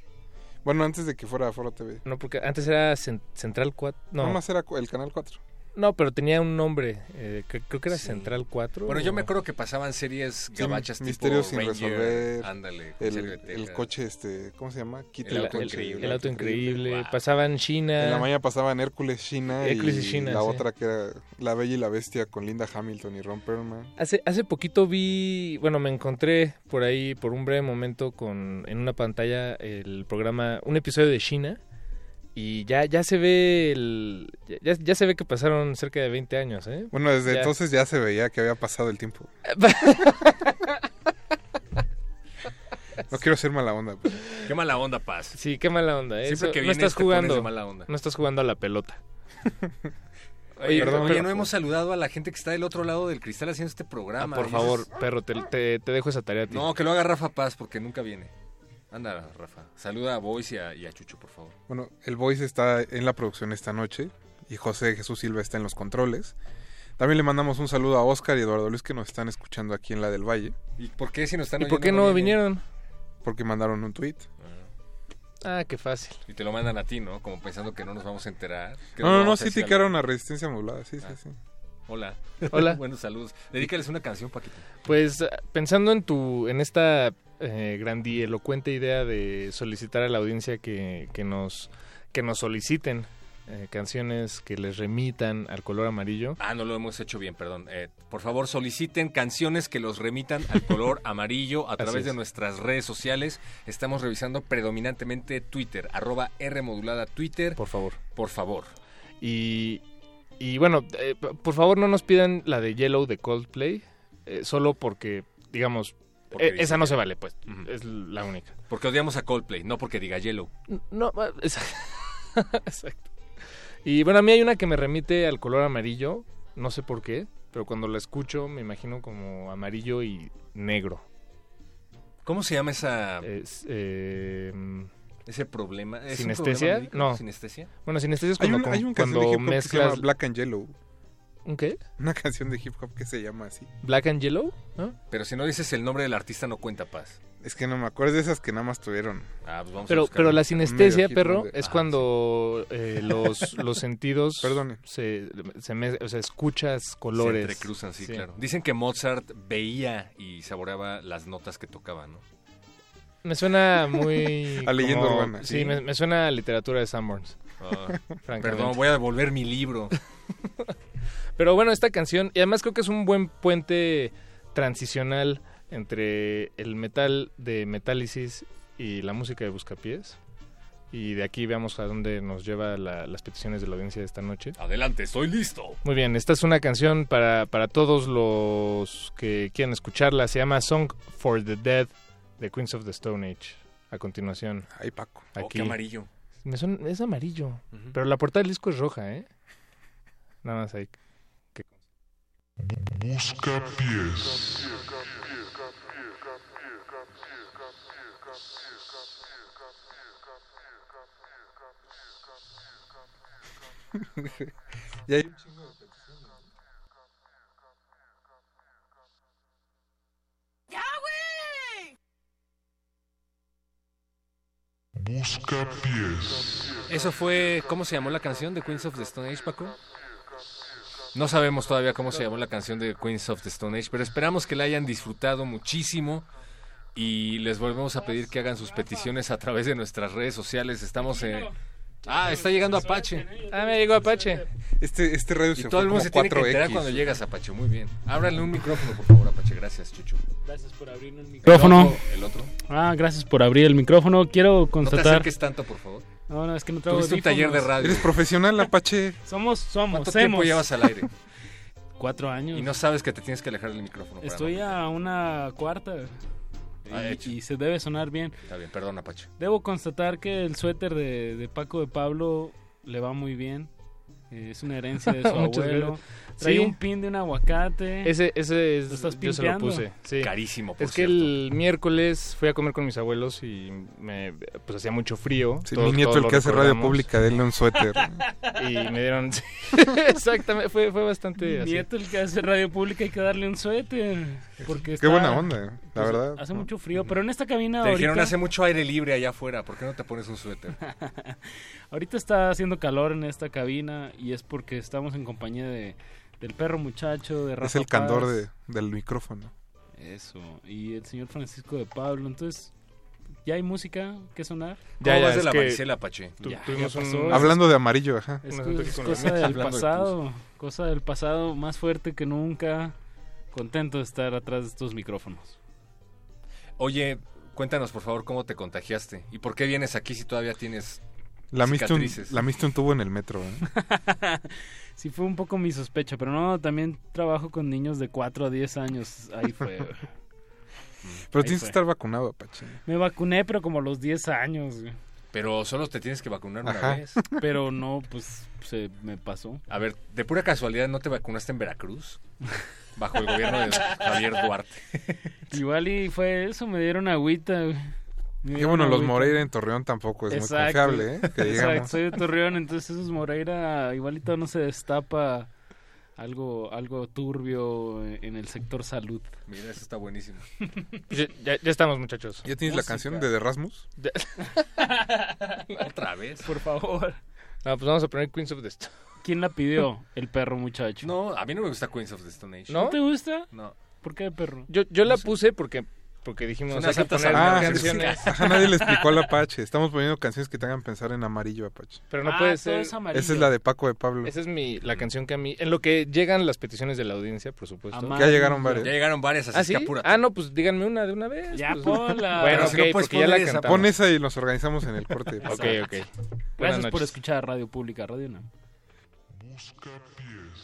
Bueno, antes de que fuera Foro TV. No, porque antes era Cen- Central 4. No, Nada más era el canal 4. No, pero tenía un nombre. eh, cre- creo que era Sí. Central 4. Bueno, yo me acuerdo que pasaban series Sí, gabachas tipo Misterios sin resolver. Ándale, El, el coche, este, ¿cómo se llama? Quita El El, auto el- increíble. el auto increíble. Wow. Pasaba en China. En la mañana pasaban Hércules China Hércules y, y China, la sí. otra que era La Bella y la Bestia con Linda Hamilton y Ron Perlman. Hace, hace poquito vi, bueno, me encontré por ahí por un breve momento con en una pantalla el programa, un episodio de China y ya ya se ve el ya, ya se ve que pasaron cerca de 20 años, ¿eh? Bueno, desde Ya. entonces ya se veía que había pasado el tiempo. [LAUGHS] No quiero ser mala onda. pero- Qué mala onda, Paz. Sí, qué mala onda, ¿eh? Siempre Eso- que no vienes estás te pones jugando de mala onda. no estás jugando a la pelota. [LAUGHS] Oye, Perdón, oye, pero- no hemos saludado a la gente que está del otro lado del cristal haciendo este programa. Ah, por Y favor, perro, te, te- te dejo esa tarea a ti. No, que lo haga Rafa Paz porque nunca viene. Anda, Rafa. Saluda a Boyce y a, y a Chucho, por favor. Bueno, el Voice está en la producción esta noche y José Jesús Silva está en los controles. También le mandamos un saludo a Oscar y Eduardo Luis que nos están escuchando aquí en la del Valle, ¿Y por qué si nos están ¿Y por qué no vienen? vinieron? porque mandaron un tweet. Ah, qué fácil. Y te lo mandan a ti, ¿no? Como pensando que no nos vamos a enterar. No, no, no, sí ticaron a Resistencia Modulada, sí, sí, Ah. sí. Hola. Hola. [LAUGHS] Buenos saludos. Dedícales una canción, Paquito. Pues eh, pensando en tu, en esta eh, grandielocuente idea de solicitar a la audiencia que, que nos, que nos soliciten eh, canciones que les remitan al color amarillo. Ah, no lo hemos hecho bien, perdón. Eh, por favor, soliciten canciones que los remitan al color [LAUGHS] amarillo a través de es. nuestras redes sociales. Estamos revisando predominantemente Twitter, arroba R modulada Twitter. Por favor. Por favor. Y, y bueno, eh, por favor no nos pidan la de Yellow de Coldplay, solo porque, digamos, Porque eh, esa no se vale, pues. Es la única. Porque odiamos a Coldplay, no porque diga Yellow. No, es- [LAUGHS] exacto. Y bueno, a mí hay una que me remite al color amarillo, no sé por qué, pero cuando la escucho me imagino como amarillo y negro. ¿Cómo se llama esa, Es, eh, ese problema? ¿Es un ¿Sinestesia? problema? No. ¿Sinestesia? bueno, sinestesia es Hay cuando, un, hay un canción de cuando hop que se mezclas... llama Black and Yellow. ¿Un qué? Una canción de hip hop que se llama así. ¿Black and Yellow? Pero si no dices el nombre del artista, no cuenta paz. Es que no me acuerdo, de esas que nada más tuvieron. Ah, pues vamos a Pero, buscar. pero la sinestesia, perro, es Ah, cuando eh, los, [LAUGHS] los sentidos Perdone. se, se mez- o sea, escuchas Se colores. entrecruzan, sí, Sí. claro. Dicen que Mozart veía y saboreaba las notas que tocaba, ¿no? Me suena muy... [LAUGHS] A leyenda urbana. Sí, Sí. me, me suena a literatura de Sanborns. Ah, [LAUGHS] perdón, voy a devolver mi libro. [LAUGHS] Pero bueno, esta canción, y además creo que es un buen puente transicional entre el metal de Metálisis y la música de Buscapiés. y de aquí veamos a dónde nos lleva la- las peticiones de la audiencia de esta noche. Adelante, estoy listo. Muy bien, esta es una canción para, para todos los que quieran escucharla. Se llama Song for the Dead de Queens of the Stone Age. A continuación. Ahí, Paco. Oh, qué amarillo. Me son- es amarillo. Pero la portada del disco es roja, ¿eh? Nada más ahí. que- Busca pies. [LAUGHS] Y hay un chingo de peticiones. Busca pies. Eso fue, ¿cómo se llamó la canción de Queens of the Stone Age, Paco? No sabemos todavía cómo se llamó la canción de Queens of the Stone Age, pero esperamos que la hayan disfrutado muchísimo y les volvemos a pedir que hagan sus peticiones a través de nuestras redes sociales. Estamos en... Ah, está llegando Apache. Ah, me llegó Apache. Este, este radio Y se todo el mundo se tiene que 4X. enterar cuando llegas, Apache. Muy bien. Ábrale un micrófono, por favor, Apache. Gracias, Chucho. Gracias por abrir el micrófono. El otro. Ah, gracias por abrir el micrófono. Quiero No te constatar. acerques tanto, por favor. No, no, es que no traigo Tuviste un taller de radio. Eres profesional, Apache. Somos, somos, ¿Cuánto tiempo hemos. llevas al aire? [LAUGHS] Cuatro años. Y no sabes que te tienes que alejar del micrófono. para Estoy no- a una cuarta. Ah, Y- se debe sonar bien. Está bien, perdón, Apache. Debo constatar que el suéter de, de Paco de Pablo le va muy bien. Eh, Es una herencia de [LAUGHS] su abuelo. Trae Sí. un pin de un aguacate. Ese, ese es, ¿Lo estás yo se lo puse. Sí. Carísimo, por Es que el miércoles fui a comer con mis abuelos y me, pues hacía mucho frío. Sí, Todos- mi nieto, el que hace radio pública, denle un suéter. [LAUGHS] Y me dieron... [LAUGHS] Exactamente, fue, fue bastante Mi así. nieto, el que hace radio pública, hay que darle un suéter. Porque Qué está- buena onda, la pues, verdad. Hace mucho frío, pero en esta cabina Te dijeron, ahorita, hace mucho aire libre allá afuera. ¿Por qué no te pones un suéter? [LAUGHS] ahorita está haciendo calor en esta cabina y es porque estamos en compañía de del perro muchacho, de Rafa Es el candor de, del micrófono. Eso, y el señor Francisco de Pablo. Entonces, ¿ya hay música que sonar? ¿Cómo vas de es la que varicela, Apache? tu- Ya, tuvimos ya un-. Hablando de amarillo, ajá. Es, es cosa la del pasado, cosa del pasado, más fuerte que nunca. Contento de estar atrás de estos micrófonos. Oye, cuéntanos, por favor, cómo te contagiaste. ¿Y por qué vienes aquí si todavía tienes un, cicatrices? lamiste un tubo en el metro, ¿eh? [LAUGHS] Sí fue un poco mi sospecha, pero no, también trabajo con niños de 4 a 10 años. Ahí fue. [LAUGHS] Pero Ahí tienes que estar vacunado, Apache. Me vacuné, pero como a los 10 años. güey. Pero solo te tienes que vacunar una Ajá. vez. [LAUGHS] Pero no, pues se me pasó. A ver, de pura casualidad, ¿no te vacunaste en Veracruz? Bajo el gobierno de Javier Duarte. [LAUGHS] Igual y fue eso, me dieron agüita. güey. Me bueno, los agüita. Moreira en Torreón tampoco es muy confiable, ¿eh? Que [LAUGHS] Exacto, soy de Torreón, entonces esos Moreira igualito no se destapa algo algo turbio en el sector salud. Mira, eso está buenísimo. [LAUGHS] Ya, ya- ya estamos, muchachos. ¿Ya tienes la canción de The Rasmus? ¿Otra vez? Por favor. No, pues vamos a poner Queens of the Stone. ¿Quién la pidió? El perro muchacho. No, a mí no me gusta Queens of the Stone Age. ¿No? ¿No te gusta? No. ¿Por qué perro? Yo, yo la puse porque porque dijimos Son hay que poner Ah, canciones, Ajá, nadie le explicó al [LAUGHS] Apache. Estamos poniendo canciones que te hagan pensar en amarillo, Apache. pero no Ah, puede ser. es amarillo. Esa es la de Paco de Pablo. Esa es mi la canción que a mí en lo que llegan las peticiones de la audiencia, por supuesto. Amarillo. Ya llegaron varias. Ya llegaron varias, así ¿Ah, es sí? que apúrate. Ah, no, pues díganme una de una vez. Ya pues. ponla. [LAUGHS] Bueno, Pero ok, si no puedes porque ya la poner esa, cantamos. Pon esa y nos organizamos en el corte. Ok, ok. Buenas Gracias por escuchar Radio Pública, Radio UNAM. Busca pies.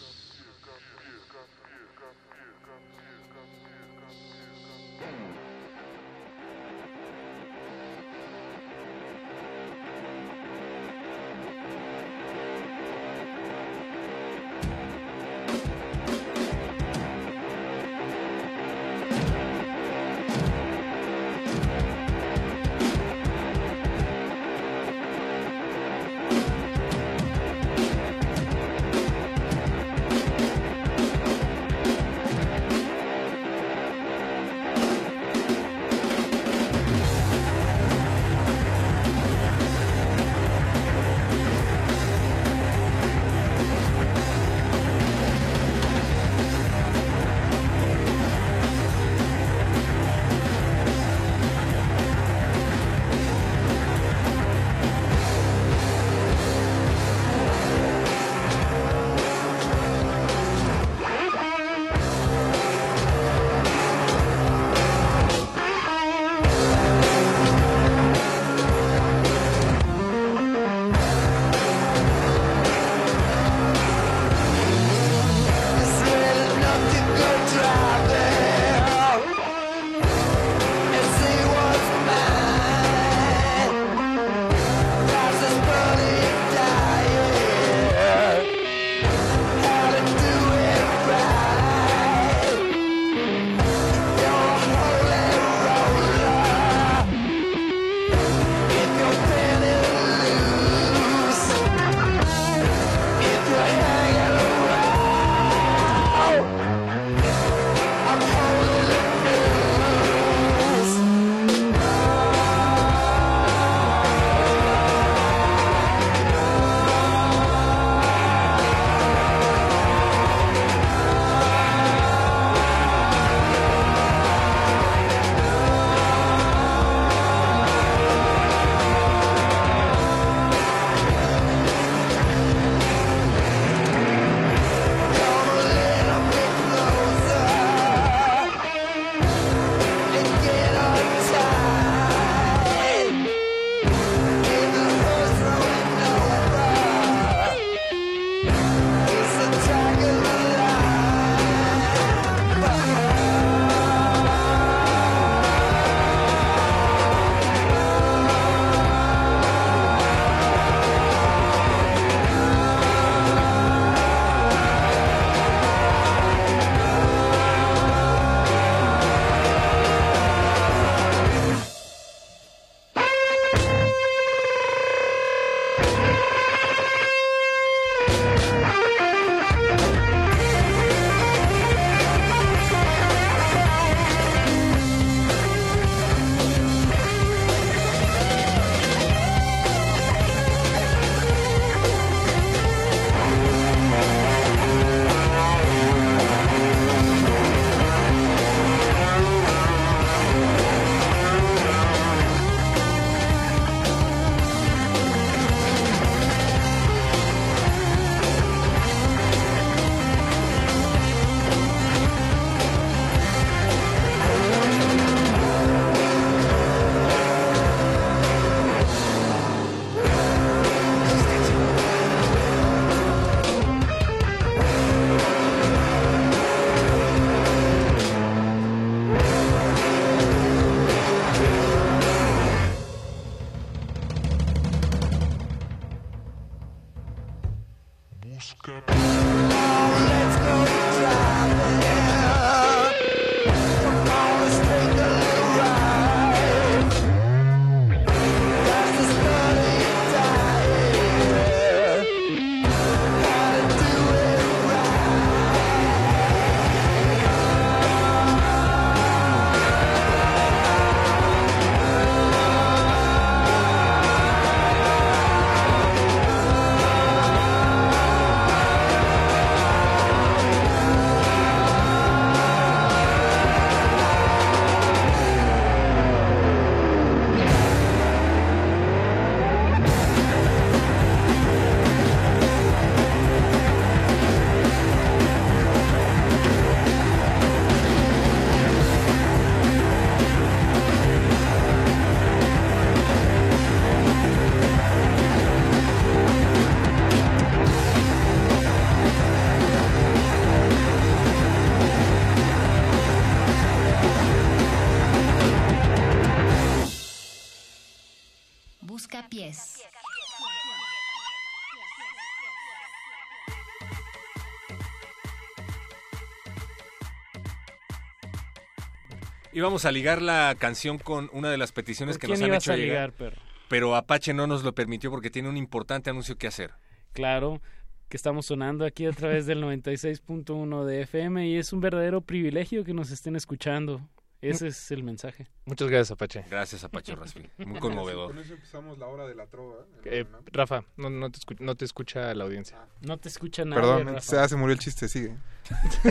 Y vamos a ligar la canción con una de las peticiones ¿Por que nos han hecho a llegar. ligar? Pero Apache no nos lo permitió porque tiene un importante anuncio que hacer. Claro, que estamos sonando aquí a través del [LAUGHS] 96.1 de FM y es un verdadero privilegio que nos estén escuchando. Ese es el mensaje. Muchas gracias, Apache. Gracias, Apache Raspi. Muy conmovedor. Con eso empezamos la hora de la trova. Eh, Rafa, no, no, te escu- no te escucha la audiencia. No te escucha nadie, Perdón, Rafa. se, ah, se murió el chiste, sigue. [LAUGHS]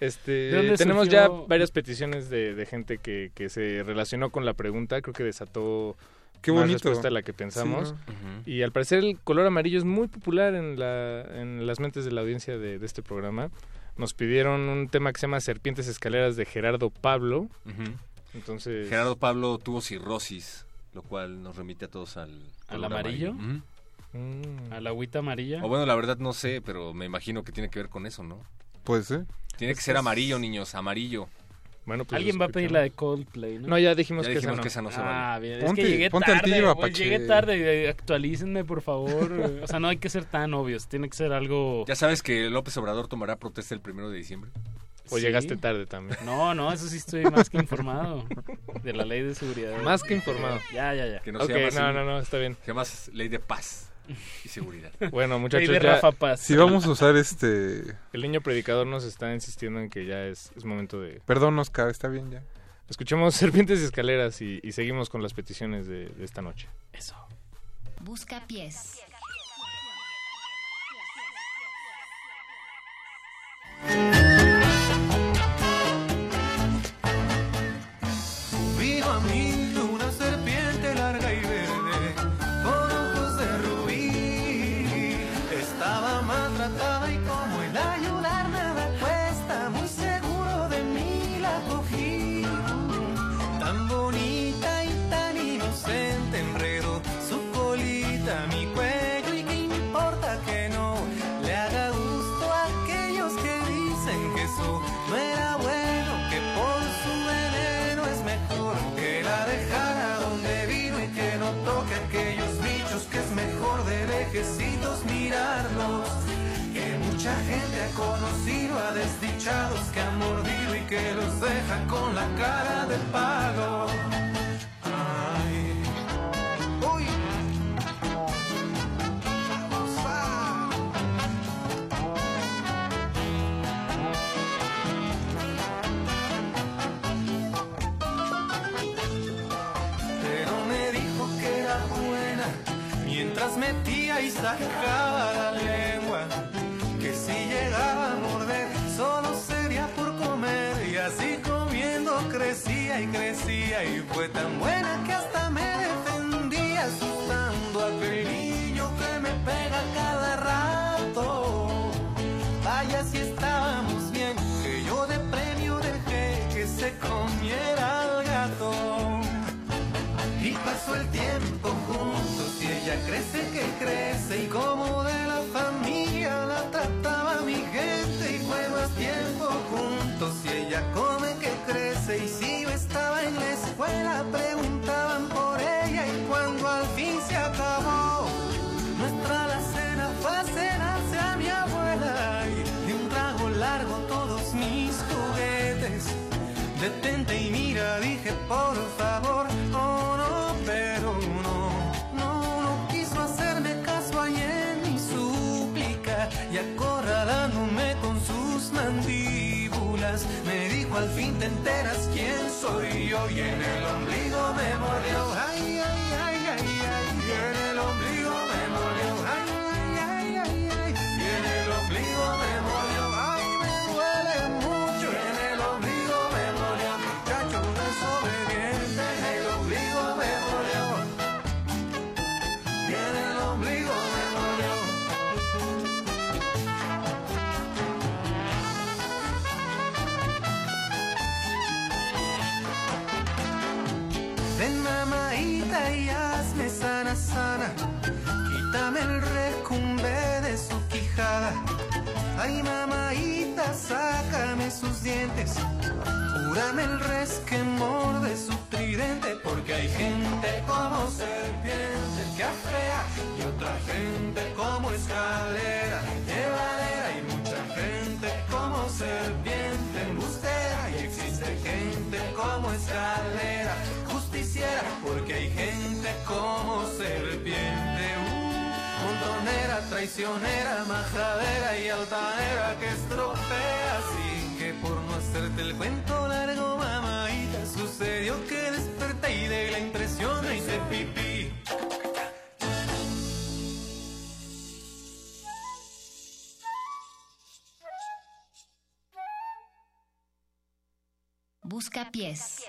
Este, ¿De dónde tenemos surgió? ya varias peticiones de, de gente que, que se relacionó con la pregunta. Creo que desató Qué más bonito. respuesta de la que pensamos. Sí. Y al parecer el color amarillo es muy popular en, la, en las mentes de la audiencia de, de este programa. Nos pidieron un tema que se llama Serpientes Escaleras de Gerardo Pablo. Entonces, Gerardo Pablo tuvo cirrosis, lo cual nos remite a todos al... ¿Al amarillo? Mm, A la agüita amarilla. O bueno, la verdad no sé, pero me imagino que tiene que ver con eso, ¿no? Pues sí. Tiene que ser amarillo, niños, amarillo. Bueno, pues Alguien va a pedir la de Coldplay, ¿no? No, ya dijimos Ya que dijimos esa no. que esa no se Ah, vale. bien. Ponte- es que llegué ponte al tarde, llegué tarde. eh, Actualícenme, por favor. O sea, no hay que ser tan obvios. Tiene que ser algo... ¿Ya sabes que López Obrador tomará protesta el primero de diciembre? O Sí. llegaste tarde también. No, no, eso sí estoy más que informado. De la ley de seguridad. Más que informado. Ya, ya, ya. Que no ok, se llama así. no, no, no, está bien. Se llama Ley de Paz y Seguridad. [LAUGHS] Bueno, muchachos, de ya Rafa Paz. Si vamos a usar este... el niño predicador nos está insistiendo en que ya es, es momento de... Perdón, Oscar, está bien ya. Escuchemos [LAUGHS] Serpientes y Escaleras y, y seguimos con las peticiones de, de esta noche. Eso. Buscapiés. Vino a conocido a desdichados que han mordido y que los deja con la cara de palo. Ay. Uy. Pero me dijo que era buena mientras metía y sacaba y crecía y fue tan buena que hasta me defendía asustando a aquel niño que me pega cada rato. Vaya si estábamos bien, que yo de premio dejé que se comiera al gato. Y pasó el tiempo al fin te enteras quién soy yo y en el ombligo me mordió, Quítame el recumbe de su quijada. Ay mamaita sácame sus dientes. Cúrame el resquemor traicionera, majadera y altanera que estropea. Así que por no hacerte el cuento largo, mamaita, sucedió que desperté y de la impresión hice pipí. Busca pies.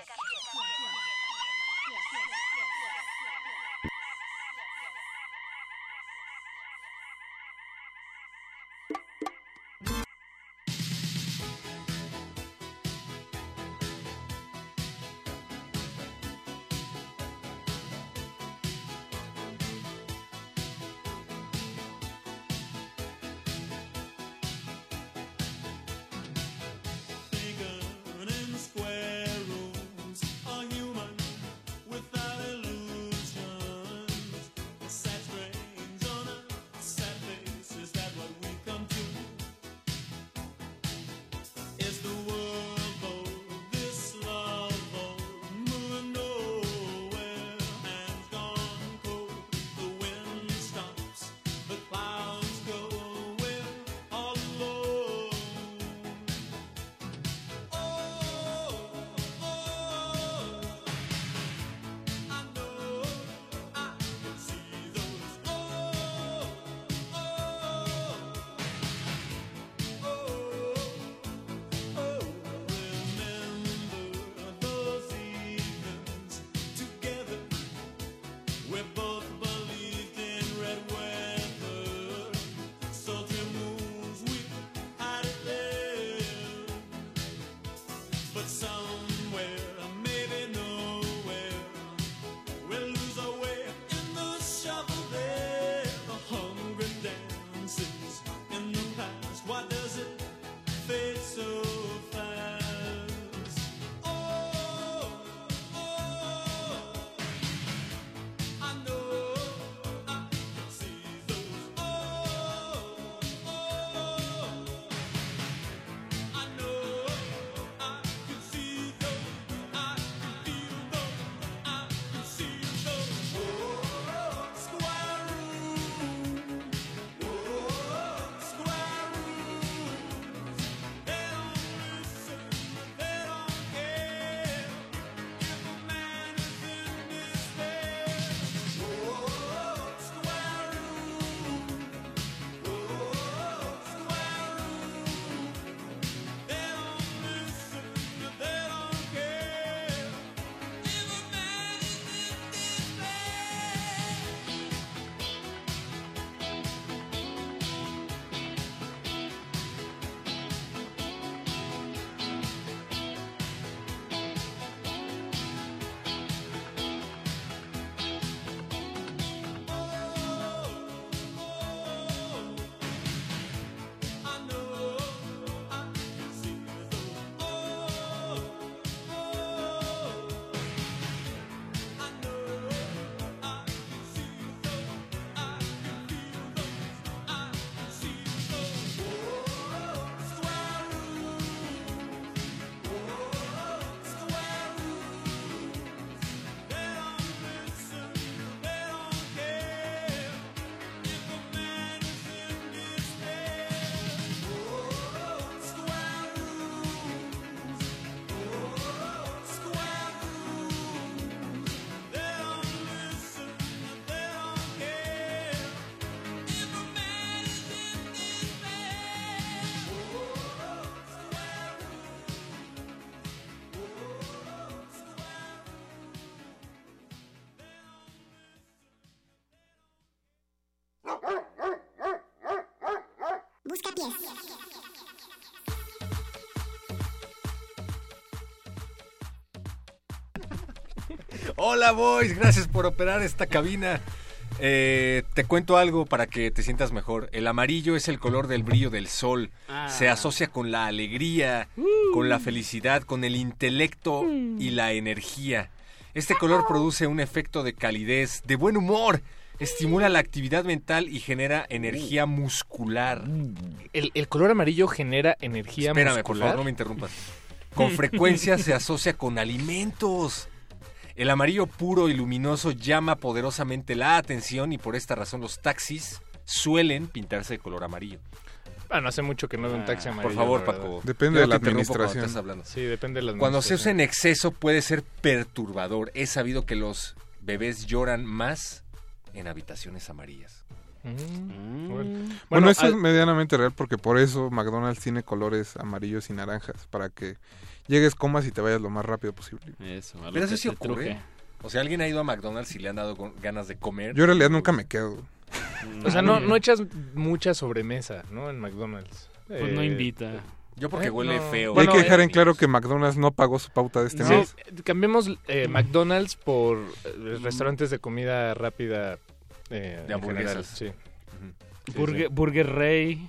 Hola boys, gracias por operar esta cabina. Eh, te cuento algo para que te sientas mejor. El amarillo es el color del brillo del sol. Ah. Se asocia con la alegría, con la felicidad, con el intelecto y la energía. Este color produce un efecto de calidez, de buen humor, estimula la actividad mental y genera energía muscular. El, el color amarillo genera energía Espérame, por muscular. favor, no me interrumpas. con [LAUGHS] frecuencia se asocia con alimentos. El amarillo puro y luminoso llama poderosamente la atención y por esta razón los taxis suelen pintarse de color amarillo. Bueno, hace mucho que no veo un taxi amarillo. Por favor. Paco. Depende de la administración. estás hablando. Sí, depende de la Cuando se usa en exceso puede ser perturbador. Es sabido que los bebés lloran más en habitaciones amarillas. Mm, bueno. Bueno, eso al- es medianamente real porque por eso McDonald's tiene colores amarillos y naranjas para que llegues, comas y te vayas lo más rápido posible. Eso, Pero eso sí ocurre. O sea, alguien ha ido a McDonald's y le han dado con- ganas de comer. Yo en realidad nunca me quedo. O sea, no, no echas mucha sobremesa, ¿no? En McDonald's. Pues no Eh, invita. Yo porque eh, huele no. feo. Hay que dejar eh, en claro que McDonald's no pagó su pauta de este Sí, mes. cambiemos eh, McDonald's por eh, restaurantes de comida rápida eh, De general, hamburguesas. Sí, Burger, sí. Burger Rey.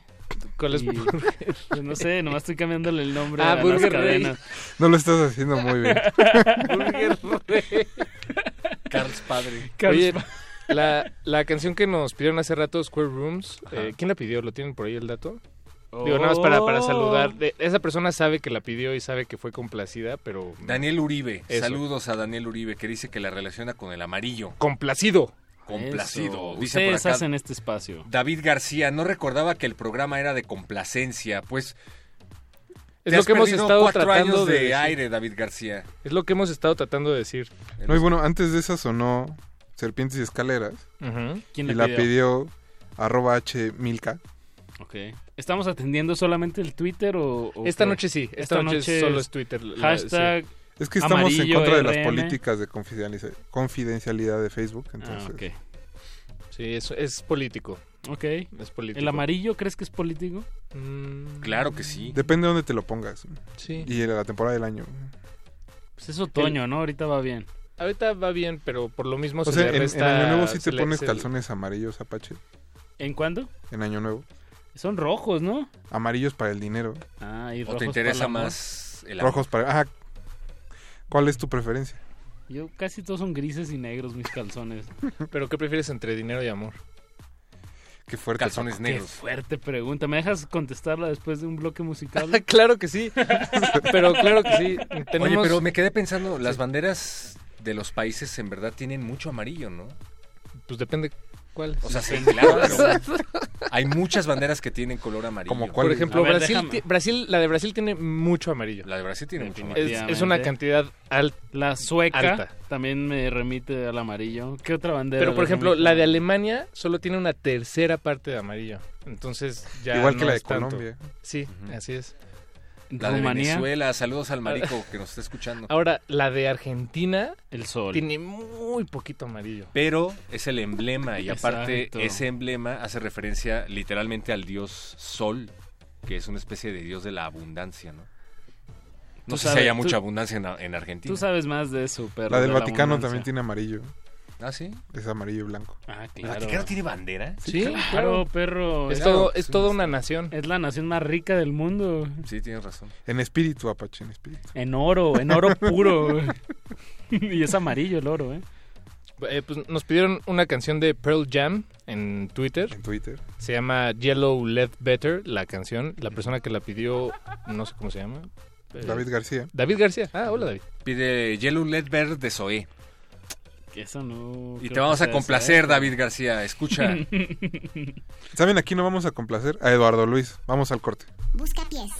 ¿Cuál es Y- Burger? [LAUGHS] Pues no sé, nomás estoy cambiándole el nombre Ah, a las Burger Rey. cadenas. No lo estás haciendo muy bien. [LAUGHS] Burger Rey. Carl's padre. Oye, la, la canción que nos pidieron hace rato, Square Rooms, eh, ¿quién la pidió? ¿Lo tienen por ahí el dato? Digo, nada más para, para Oh. saludar. De- esa persona sabe que la pidió y sabe que fue complacida, pero... Daniel Uribe. Eso. Saludos a Daniel Uribe que dice que la relaciona con el amarillo. Complacido. Complacido. Eso. Dice por Ustedes acá hacen este espacio. David García. No recordaba que el programa era de complacencia. Pues Es lo que hemos estado cuatro tratando años de de, decir. aire, David García. Es lo que hemos estado tratando de decir. No, y bueno, antes de esa sonó Serpientes y Escaleras. Ujú. ¿Quién y la la pidió? pidió arroba H Milka. Ok. ¿Estamos atendiendo solamente el Twitter o...? o Esta qué? noche sí, esta, noche, solo es Twitter. la- Hashtag Es que estamos en amarillo contra de las políticas de confidencialidad de Facebook. Entonces, Ah, ok. Sí, es, es político. Ok. Es político. ¿El amarillo crees que es político? Mm, Claro que sí. Depende de dónde te lo pongas. Sí. Y en la temporada del año. Pues es otoño, ¿no? Ahorita va bien. Ahorita va bien, pero por lo mismo O se sea, le en, en Año Nuevo sí te pones calzones amarillos, Apache. ¿En cuándo? En Año Nuevo. Son rojos, ¿no? Amarillos para el dinero. Ah, y ¿O rojos te para el interesa más el amor? Rojos para... Ajá. ¿Cuál es tu preferencia? Yo casi todos son grises y negros mis calzones. [LAUGHS] ¿Pero qué prefieres entre dinero y amor? Qué fuerte. Calzones Paco. Qué negros. fuerte pregunta. ¿Me dejas contestarla después de un bloque musical? [LAUGHS] claro que sí. [LAUGHS] pero claro que sí. Tenemos... Oye, pero me quedé pensando, las banderas de los países en verdad tienen mucho amarillo, ¿no? Pues depende cuál. O sea, sí, claro, pero [LAUGHS] hay muchas banderas que tienen color amarillo. Como cuál? Por ejemplo, ver, Brasil, ti- Brasil, la de Brasil tiene mucho amarillo. La de Brasil tiene mucho Es, amarillo. Es una cantidad alta. La sueca Alta. también me remite al amarillo. ¿Qué otra bandera? Pero, por ejemplo, remite? la de Alemania solo tiene una tercera parte de amarillo. Entonces, ya Igual que la de es tanto. Colombia. Sí, así es. La de Venezuela, saludos al marico que nos está escuchando. [LAUGHS] Ahora, la de Argentina el sol. tiene muy poquito amarillo. Pero es el emblema y aparte Exacto. ese emblema hace referencia literalmente al dios Sol, que es una especie de dios de la abundancia, ¿no? No Tú sé sabes- si haya tú- mucha abundancia en, en Argentina. Tú sabes más de eso, perro. La del de Vaticano también tiene amarillo. ¿Ah, sí? Es amarillo y blanco. Ah, ¿El claro. Vaticano tiene bandera? Sí, Claro, perro. Es, todo, es toda una nación. es la nación más rica del mundo. Sí, tienes razón. En espíritu, Apache, en espíritu. En oro, en oro puro. [LAUGHS] y es amarillo el oro, ¿eh? Eh, pues nos pidieron una canción de Pearl Jam en Twitter. En Twitter. Se llama Yellow Led Better, la canción. La persona que la pidió, no sé cómo se llama. David García. David García. Ah, hola David. Pide Yellow Led Bird de Zoé. Que eso no. Y te vamos a complacer. David García. Escucha. [LAUGHS] ¿Saben? Aquí no vamos a complacer a Eduardo Luis. Vamos al corte. Busca pies.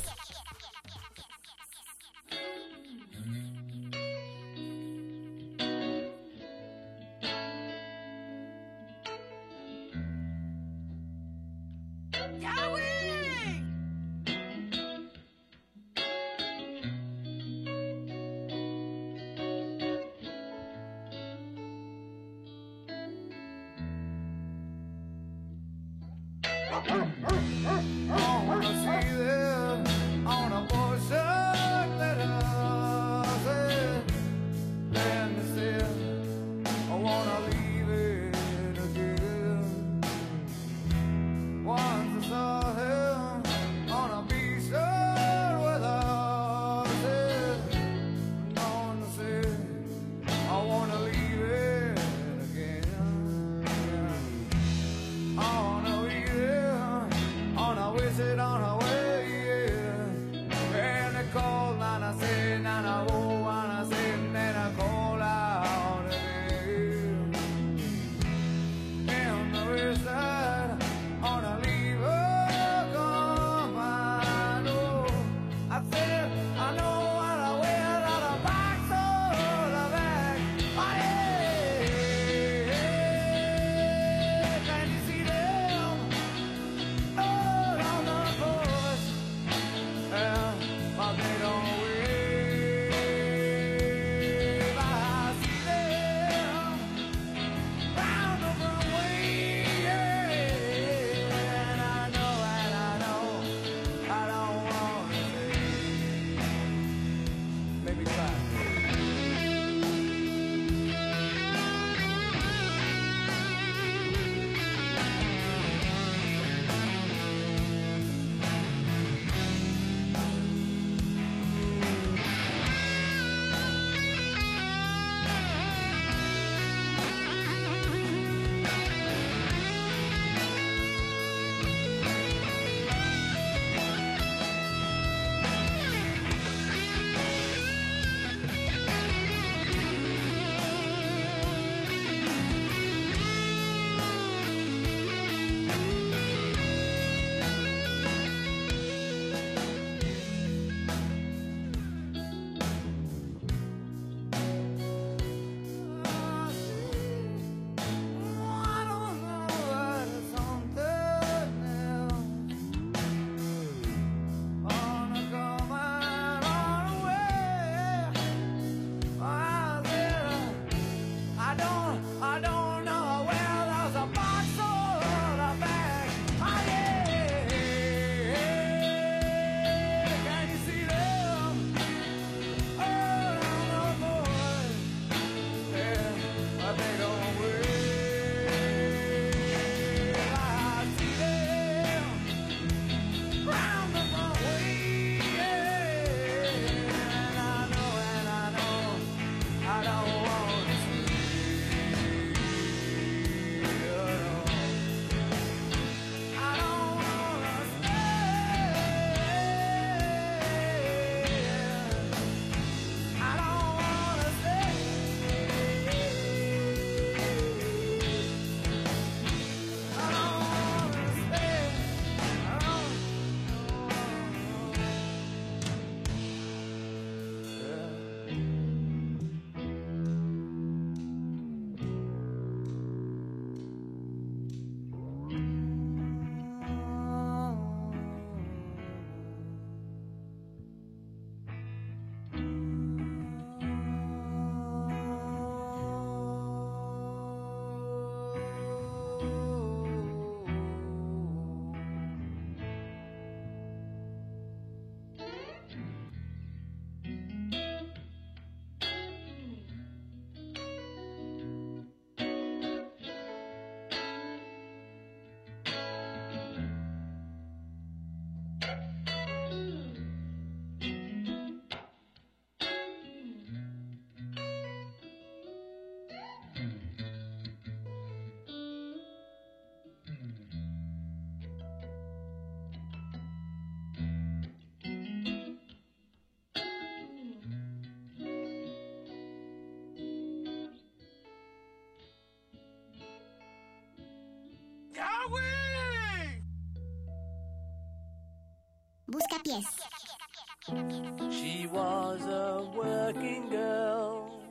She was a working girl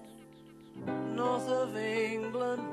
north of England.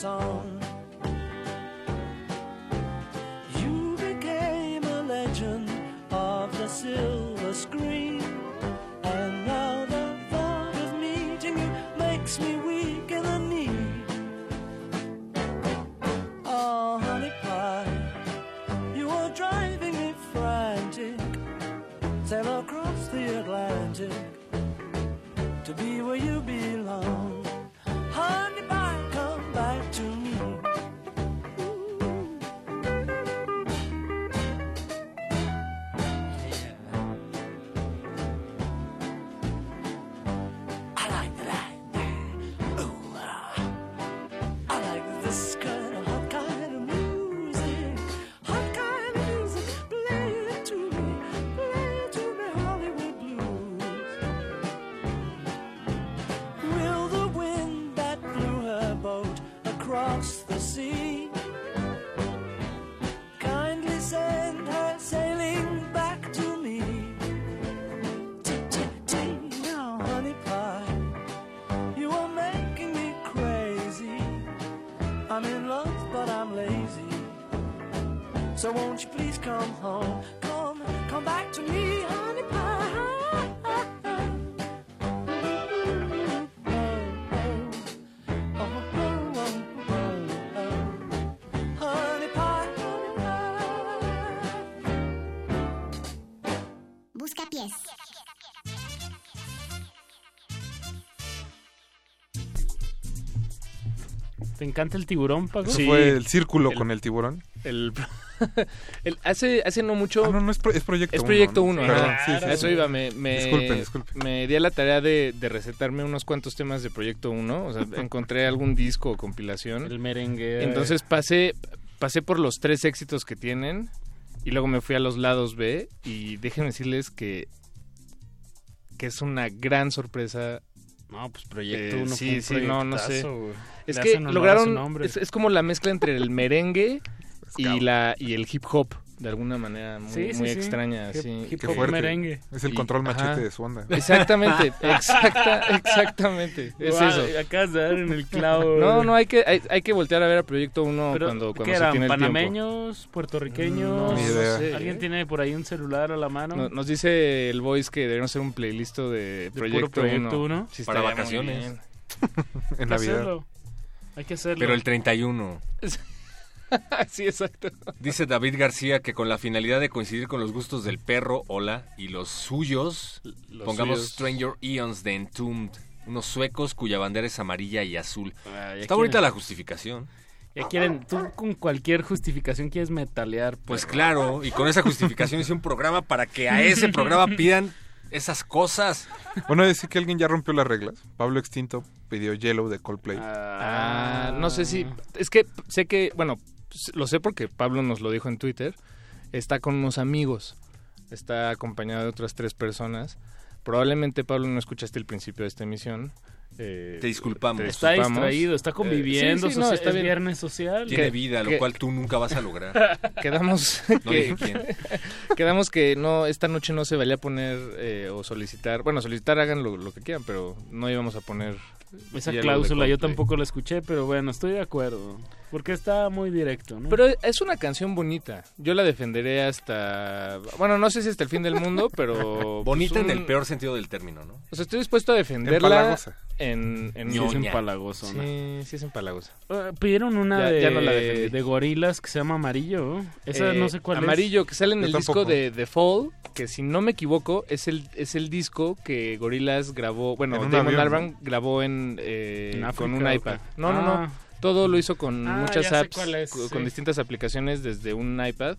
Song. So won't you please come home? Come, come back to me, honey pie. Honey pie, honey pie. Busca pies. ¿Te encanta el tiburón, Paco? Fue el círculo con el tiburón. El, [LAUGHS] [LAUGHS] el- hace, hace no mucho... Ah, no, no es, pro- es Proyecto Es Uno, Proyecto ¿no? 1, Perdón, sí, eso sí. iba. Me, me, Disculpen, disculpen. me di a la tarea de, de recetarme unos cuantos temas de Proyecto 1. O sea, [LAUGHS] encontré algún disco o compilación. El merengue. Entonces pasé, pasé por los tres éxitos que tienen y luego me fui a los lados B y déjenme decirles que, que es una gran sorpresa. No, pues Proyecto Eh, Uno sí, fue un sí, no, no sé. güey. Es Le que lograron, es, es como la mezcla entre el merengue y la y el hip hop de alguna manera muy, Sí, sí, muy sí. extraña. Hip- sí. hip Qué hop fuerte. merengue. Es el control machete de su onda. Exactamente, [LAUGHS] exacta, exactamente. Es Guau, eso. Acabas de dar en el clavo. No, no, hay que, hay, hay que voltear a ver a Proyecto 1 Pero, cuando, cuando ¿qué se eran? tiene el tiempo. ¿Panameños? ¿Puertorriqueños? No, Ni idea. sé. ¿Alguien tiene por ahí un celular a la mano? No- Nos dice el voice que deberíamos hacer un playlist de puro Proyecto, Proyecto 1. Uno? Sí, Para vacaciones. [LAUGHS] Hay que hacerlo. Hay que hacerlo. Pero el 31. [LAUGHS] [LAUGHS] sí, exacto. Dice David García que con la finalidad de coincidir con los gustos del perro, hola, y los suyos, Los pongamos suyos. Stranger Eons de Entombed, unos suecos cuya bandera es amarilla y azul. Ah, Está bonita quieren- la justificación. Ya quieren, tú con cualquier justificación quieres metalear. Pues perro. claro, y con esa justificación hice un programa para que a ese [LAUGHS] programa pidan esas cosas. Bueno, decir que alguien ya rompió las reglas. Pablo Extinto pidió Yellow de Coldplay. Ah, no sé si. Es que sé que. Bueno, lo sé porque Pablo nos lo dijo en Twitter. Está con unos amigos. Está acompañado de otras tres personas. Probablemente, Pablo, no escuchaste el principio de esta emisión. Eh, Te disculpamos. Está disculpamos. distraído, está conviviendo, Eh, sí, sí, no, socia- está es bien. viernes social. Tiene Que- vida, lo que- cual tú nunca vas a lograr. [LAUGHS] Quedamos No que, quién. [LAUGHS] quedamos que no esta noche no se valía a poner eh, o solicitar bueno solicitar hagan lo, lo que quieran pero no íbamos a poner Esa cláusula yo tampoco la escuché, pero bueno, estoy de acuerdo. Porque está muy directo, ¿no? Pero es una canción bonita. Yo la defenderé hasta. Bueno, no sé si hasta el fin del mundo, [LAUGHS] pero. Bonita pues, en el peor sentido del término, ¿no? O sea, estoy dispuesto a defenderla. Empalagosa. En, en Sí, es ñoña. empalagosona. Sí, sí es empalagosa. Eh, pidieron una Ya- de, ya no la defendí. de gorilas que se llama Amarillo. Esa Eh, no sé cuál Amarillo, que sale en Yo el disco de The Fall, que si no me equivoco, es el, es el disco que Gorillaz grabó. Bueno, En Damon Albarn grabó en, eh, ¿En con un iPad. qué? No, no, Ah. no. Todo lo hizo con Ah, muchas apps, es, co- sí. con distintas aplicaciones desde un iPad.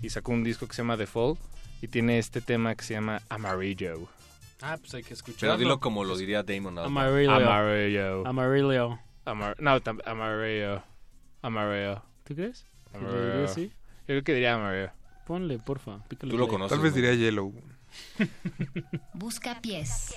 Y sacó un disco que se llama The Fall. Y tiene este tema que se llama Amarillo. Ah, pues hay que escucharlo. Pero dilo como lo diría Damon Albarn. Amarillo. Amarillo. Amarillo. Amar- no, Amarillo. Amarillo. ¿Tú crees? ¿Que lo Amarillo. Yo creo que diría Amarillo. Ponle, porfa. Tú lo play. conoces. Tal vez ¿no? diría Yellow. [LAUGHS] Busca pies.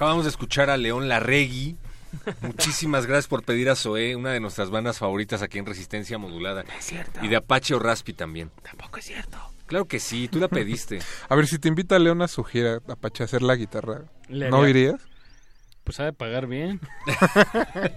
Acabamos de escuchar a León Larregui. Muchísimas gracias por pedir a Zoé, una de nuestras bandas favoritas aquí en Resistencia Modulada. Es cierto. Y de Apache o Raspi también. Tampoco es cierto. Claro que sí, tú la pediste. [LAUGHS] A ver, si te invita León a su gira, Apache, a hacer la guitarra, ¿no irías? Pues sabe pagar bien. [LAUGHS]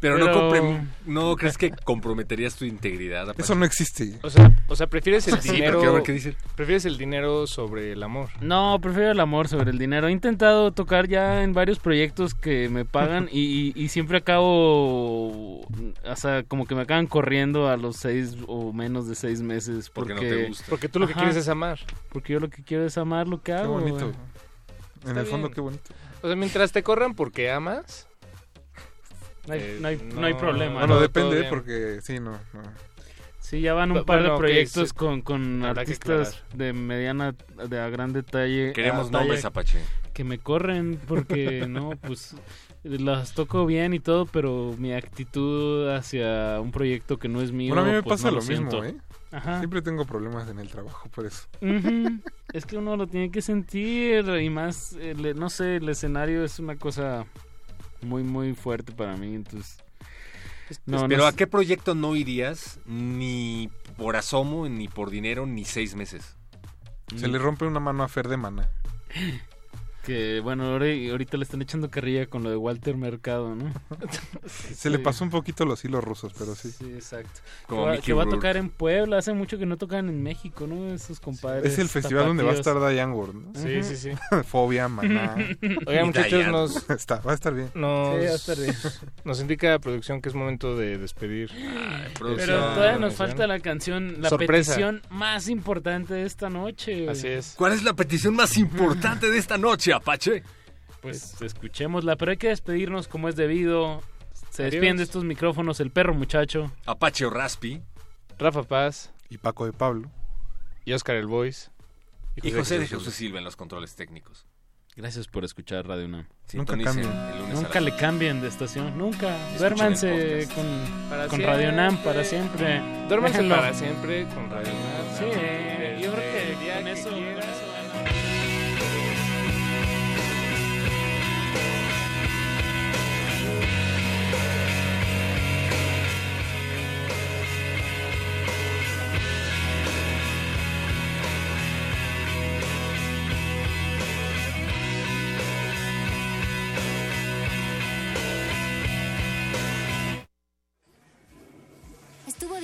Pero, no, compre- no crees que comprometerías tu integridad. Apache? Eso no existe. O sea, o sea prefieres el Sí, pero dinero. quiero ver qué dice. Prefieres el dinero sobre el amor. No, prefiero el amor sobre el dinero. He intentado tocar ya en varios proyectos que me pagan y, y- y siempre acabo, o sea, como que me acaban corriendo a los seis o menos de seis meses. Porque Porque, no te gusta. Porque tú lo que quieres es amar. Porque yo lo que quiero es amar lo que Qué hago. bonito. güey. En Está el fondo, bien. qué bonito. O sea, mientras te corran porque amas. No hay, eh, no hay- no hay problema. Bueno, depende, porque sí, no, no. Sí, ya van un par bueno, de proyectos con, con artistas de mediana, de a gran detalle. Queremos a talla nombres, Apache. Que me corren porque, [LAUGHS] no, pues las toco bien y todo, pero mi actitud hacia un proyecto que no es mío. Bueno, a mí me pues, pasa no lo mismo, siento. ¿eh? Ajá. Siempre tengo problemas en el trabajo, por eso. [LAUGHS] Es que uno lo tiene que sentir y más, el- no sé, el escenario es una cosa muy, muy fuerte para mí, entonces... No, no Pero ¿a qué proyecto no irías ni por asomo, ni por dinero, ni seis meses? Se le rompe una mano a Fer de Mana. [LAUGHS] Que bueno, ahora- ahorita le están echando carrilla con lo de Walter Mercado, ¿no? [LAUGHS] Se le pasó un poquito los hilos rusos, pero sí. Sí, exacto. Como que va, Mickey que va a tocar en Puebla, hace mucho que no tocan en México, ¿no? Esos compadres. Es el festival donde va a estar. Diane Ward, ¿no? Sí, sí, sí. [LAUGHS] Fobia, maná. [LAUGHS] Oigan, muchachos, nos, Está, va a estar bien. nos, Sí, va a estar bien. nos indica la producción que es momento de despedir. Pero Esta todavía nos falta la canción, la Sorpresa. petición más importante de esta noche. güey. Así es. ¿Cuál es la petición más importante de esta noche, Apache? Pues escuchémosla, pero hay que despedirnos como es debido. Se Adiós. despiden de estos micrófonos el perro muchacho. Apache o Raspi. Rafa Paz Y Paco de Pablo. y Oscar el Voice. Y José de Jesús Silva en los controles técnicos. Gracias por escuchar Radio UNAM. Nunca cambien. el lunes a Nunca le cambien de estación, nunca. Escuchen Duérmanse con, Radio UNAM para siempre. Duérmanse para siempre con Radio UNAM. Sí,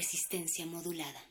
Resistencia modulada.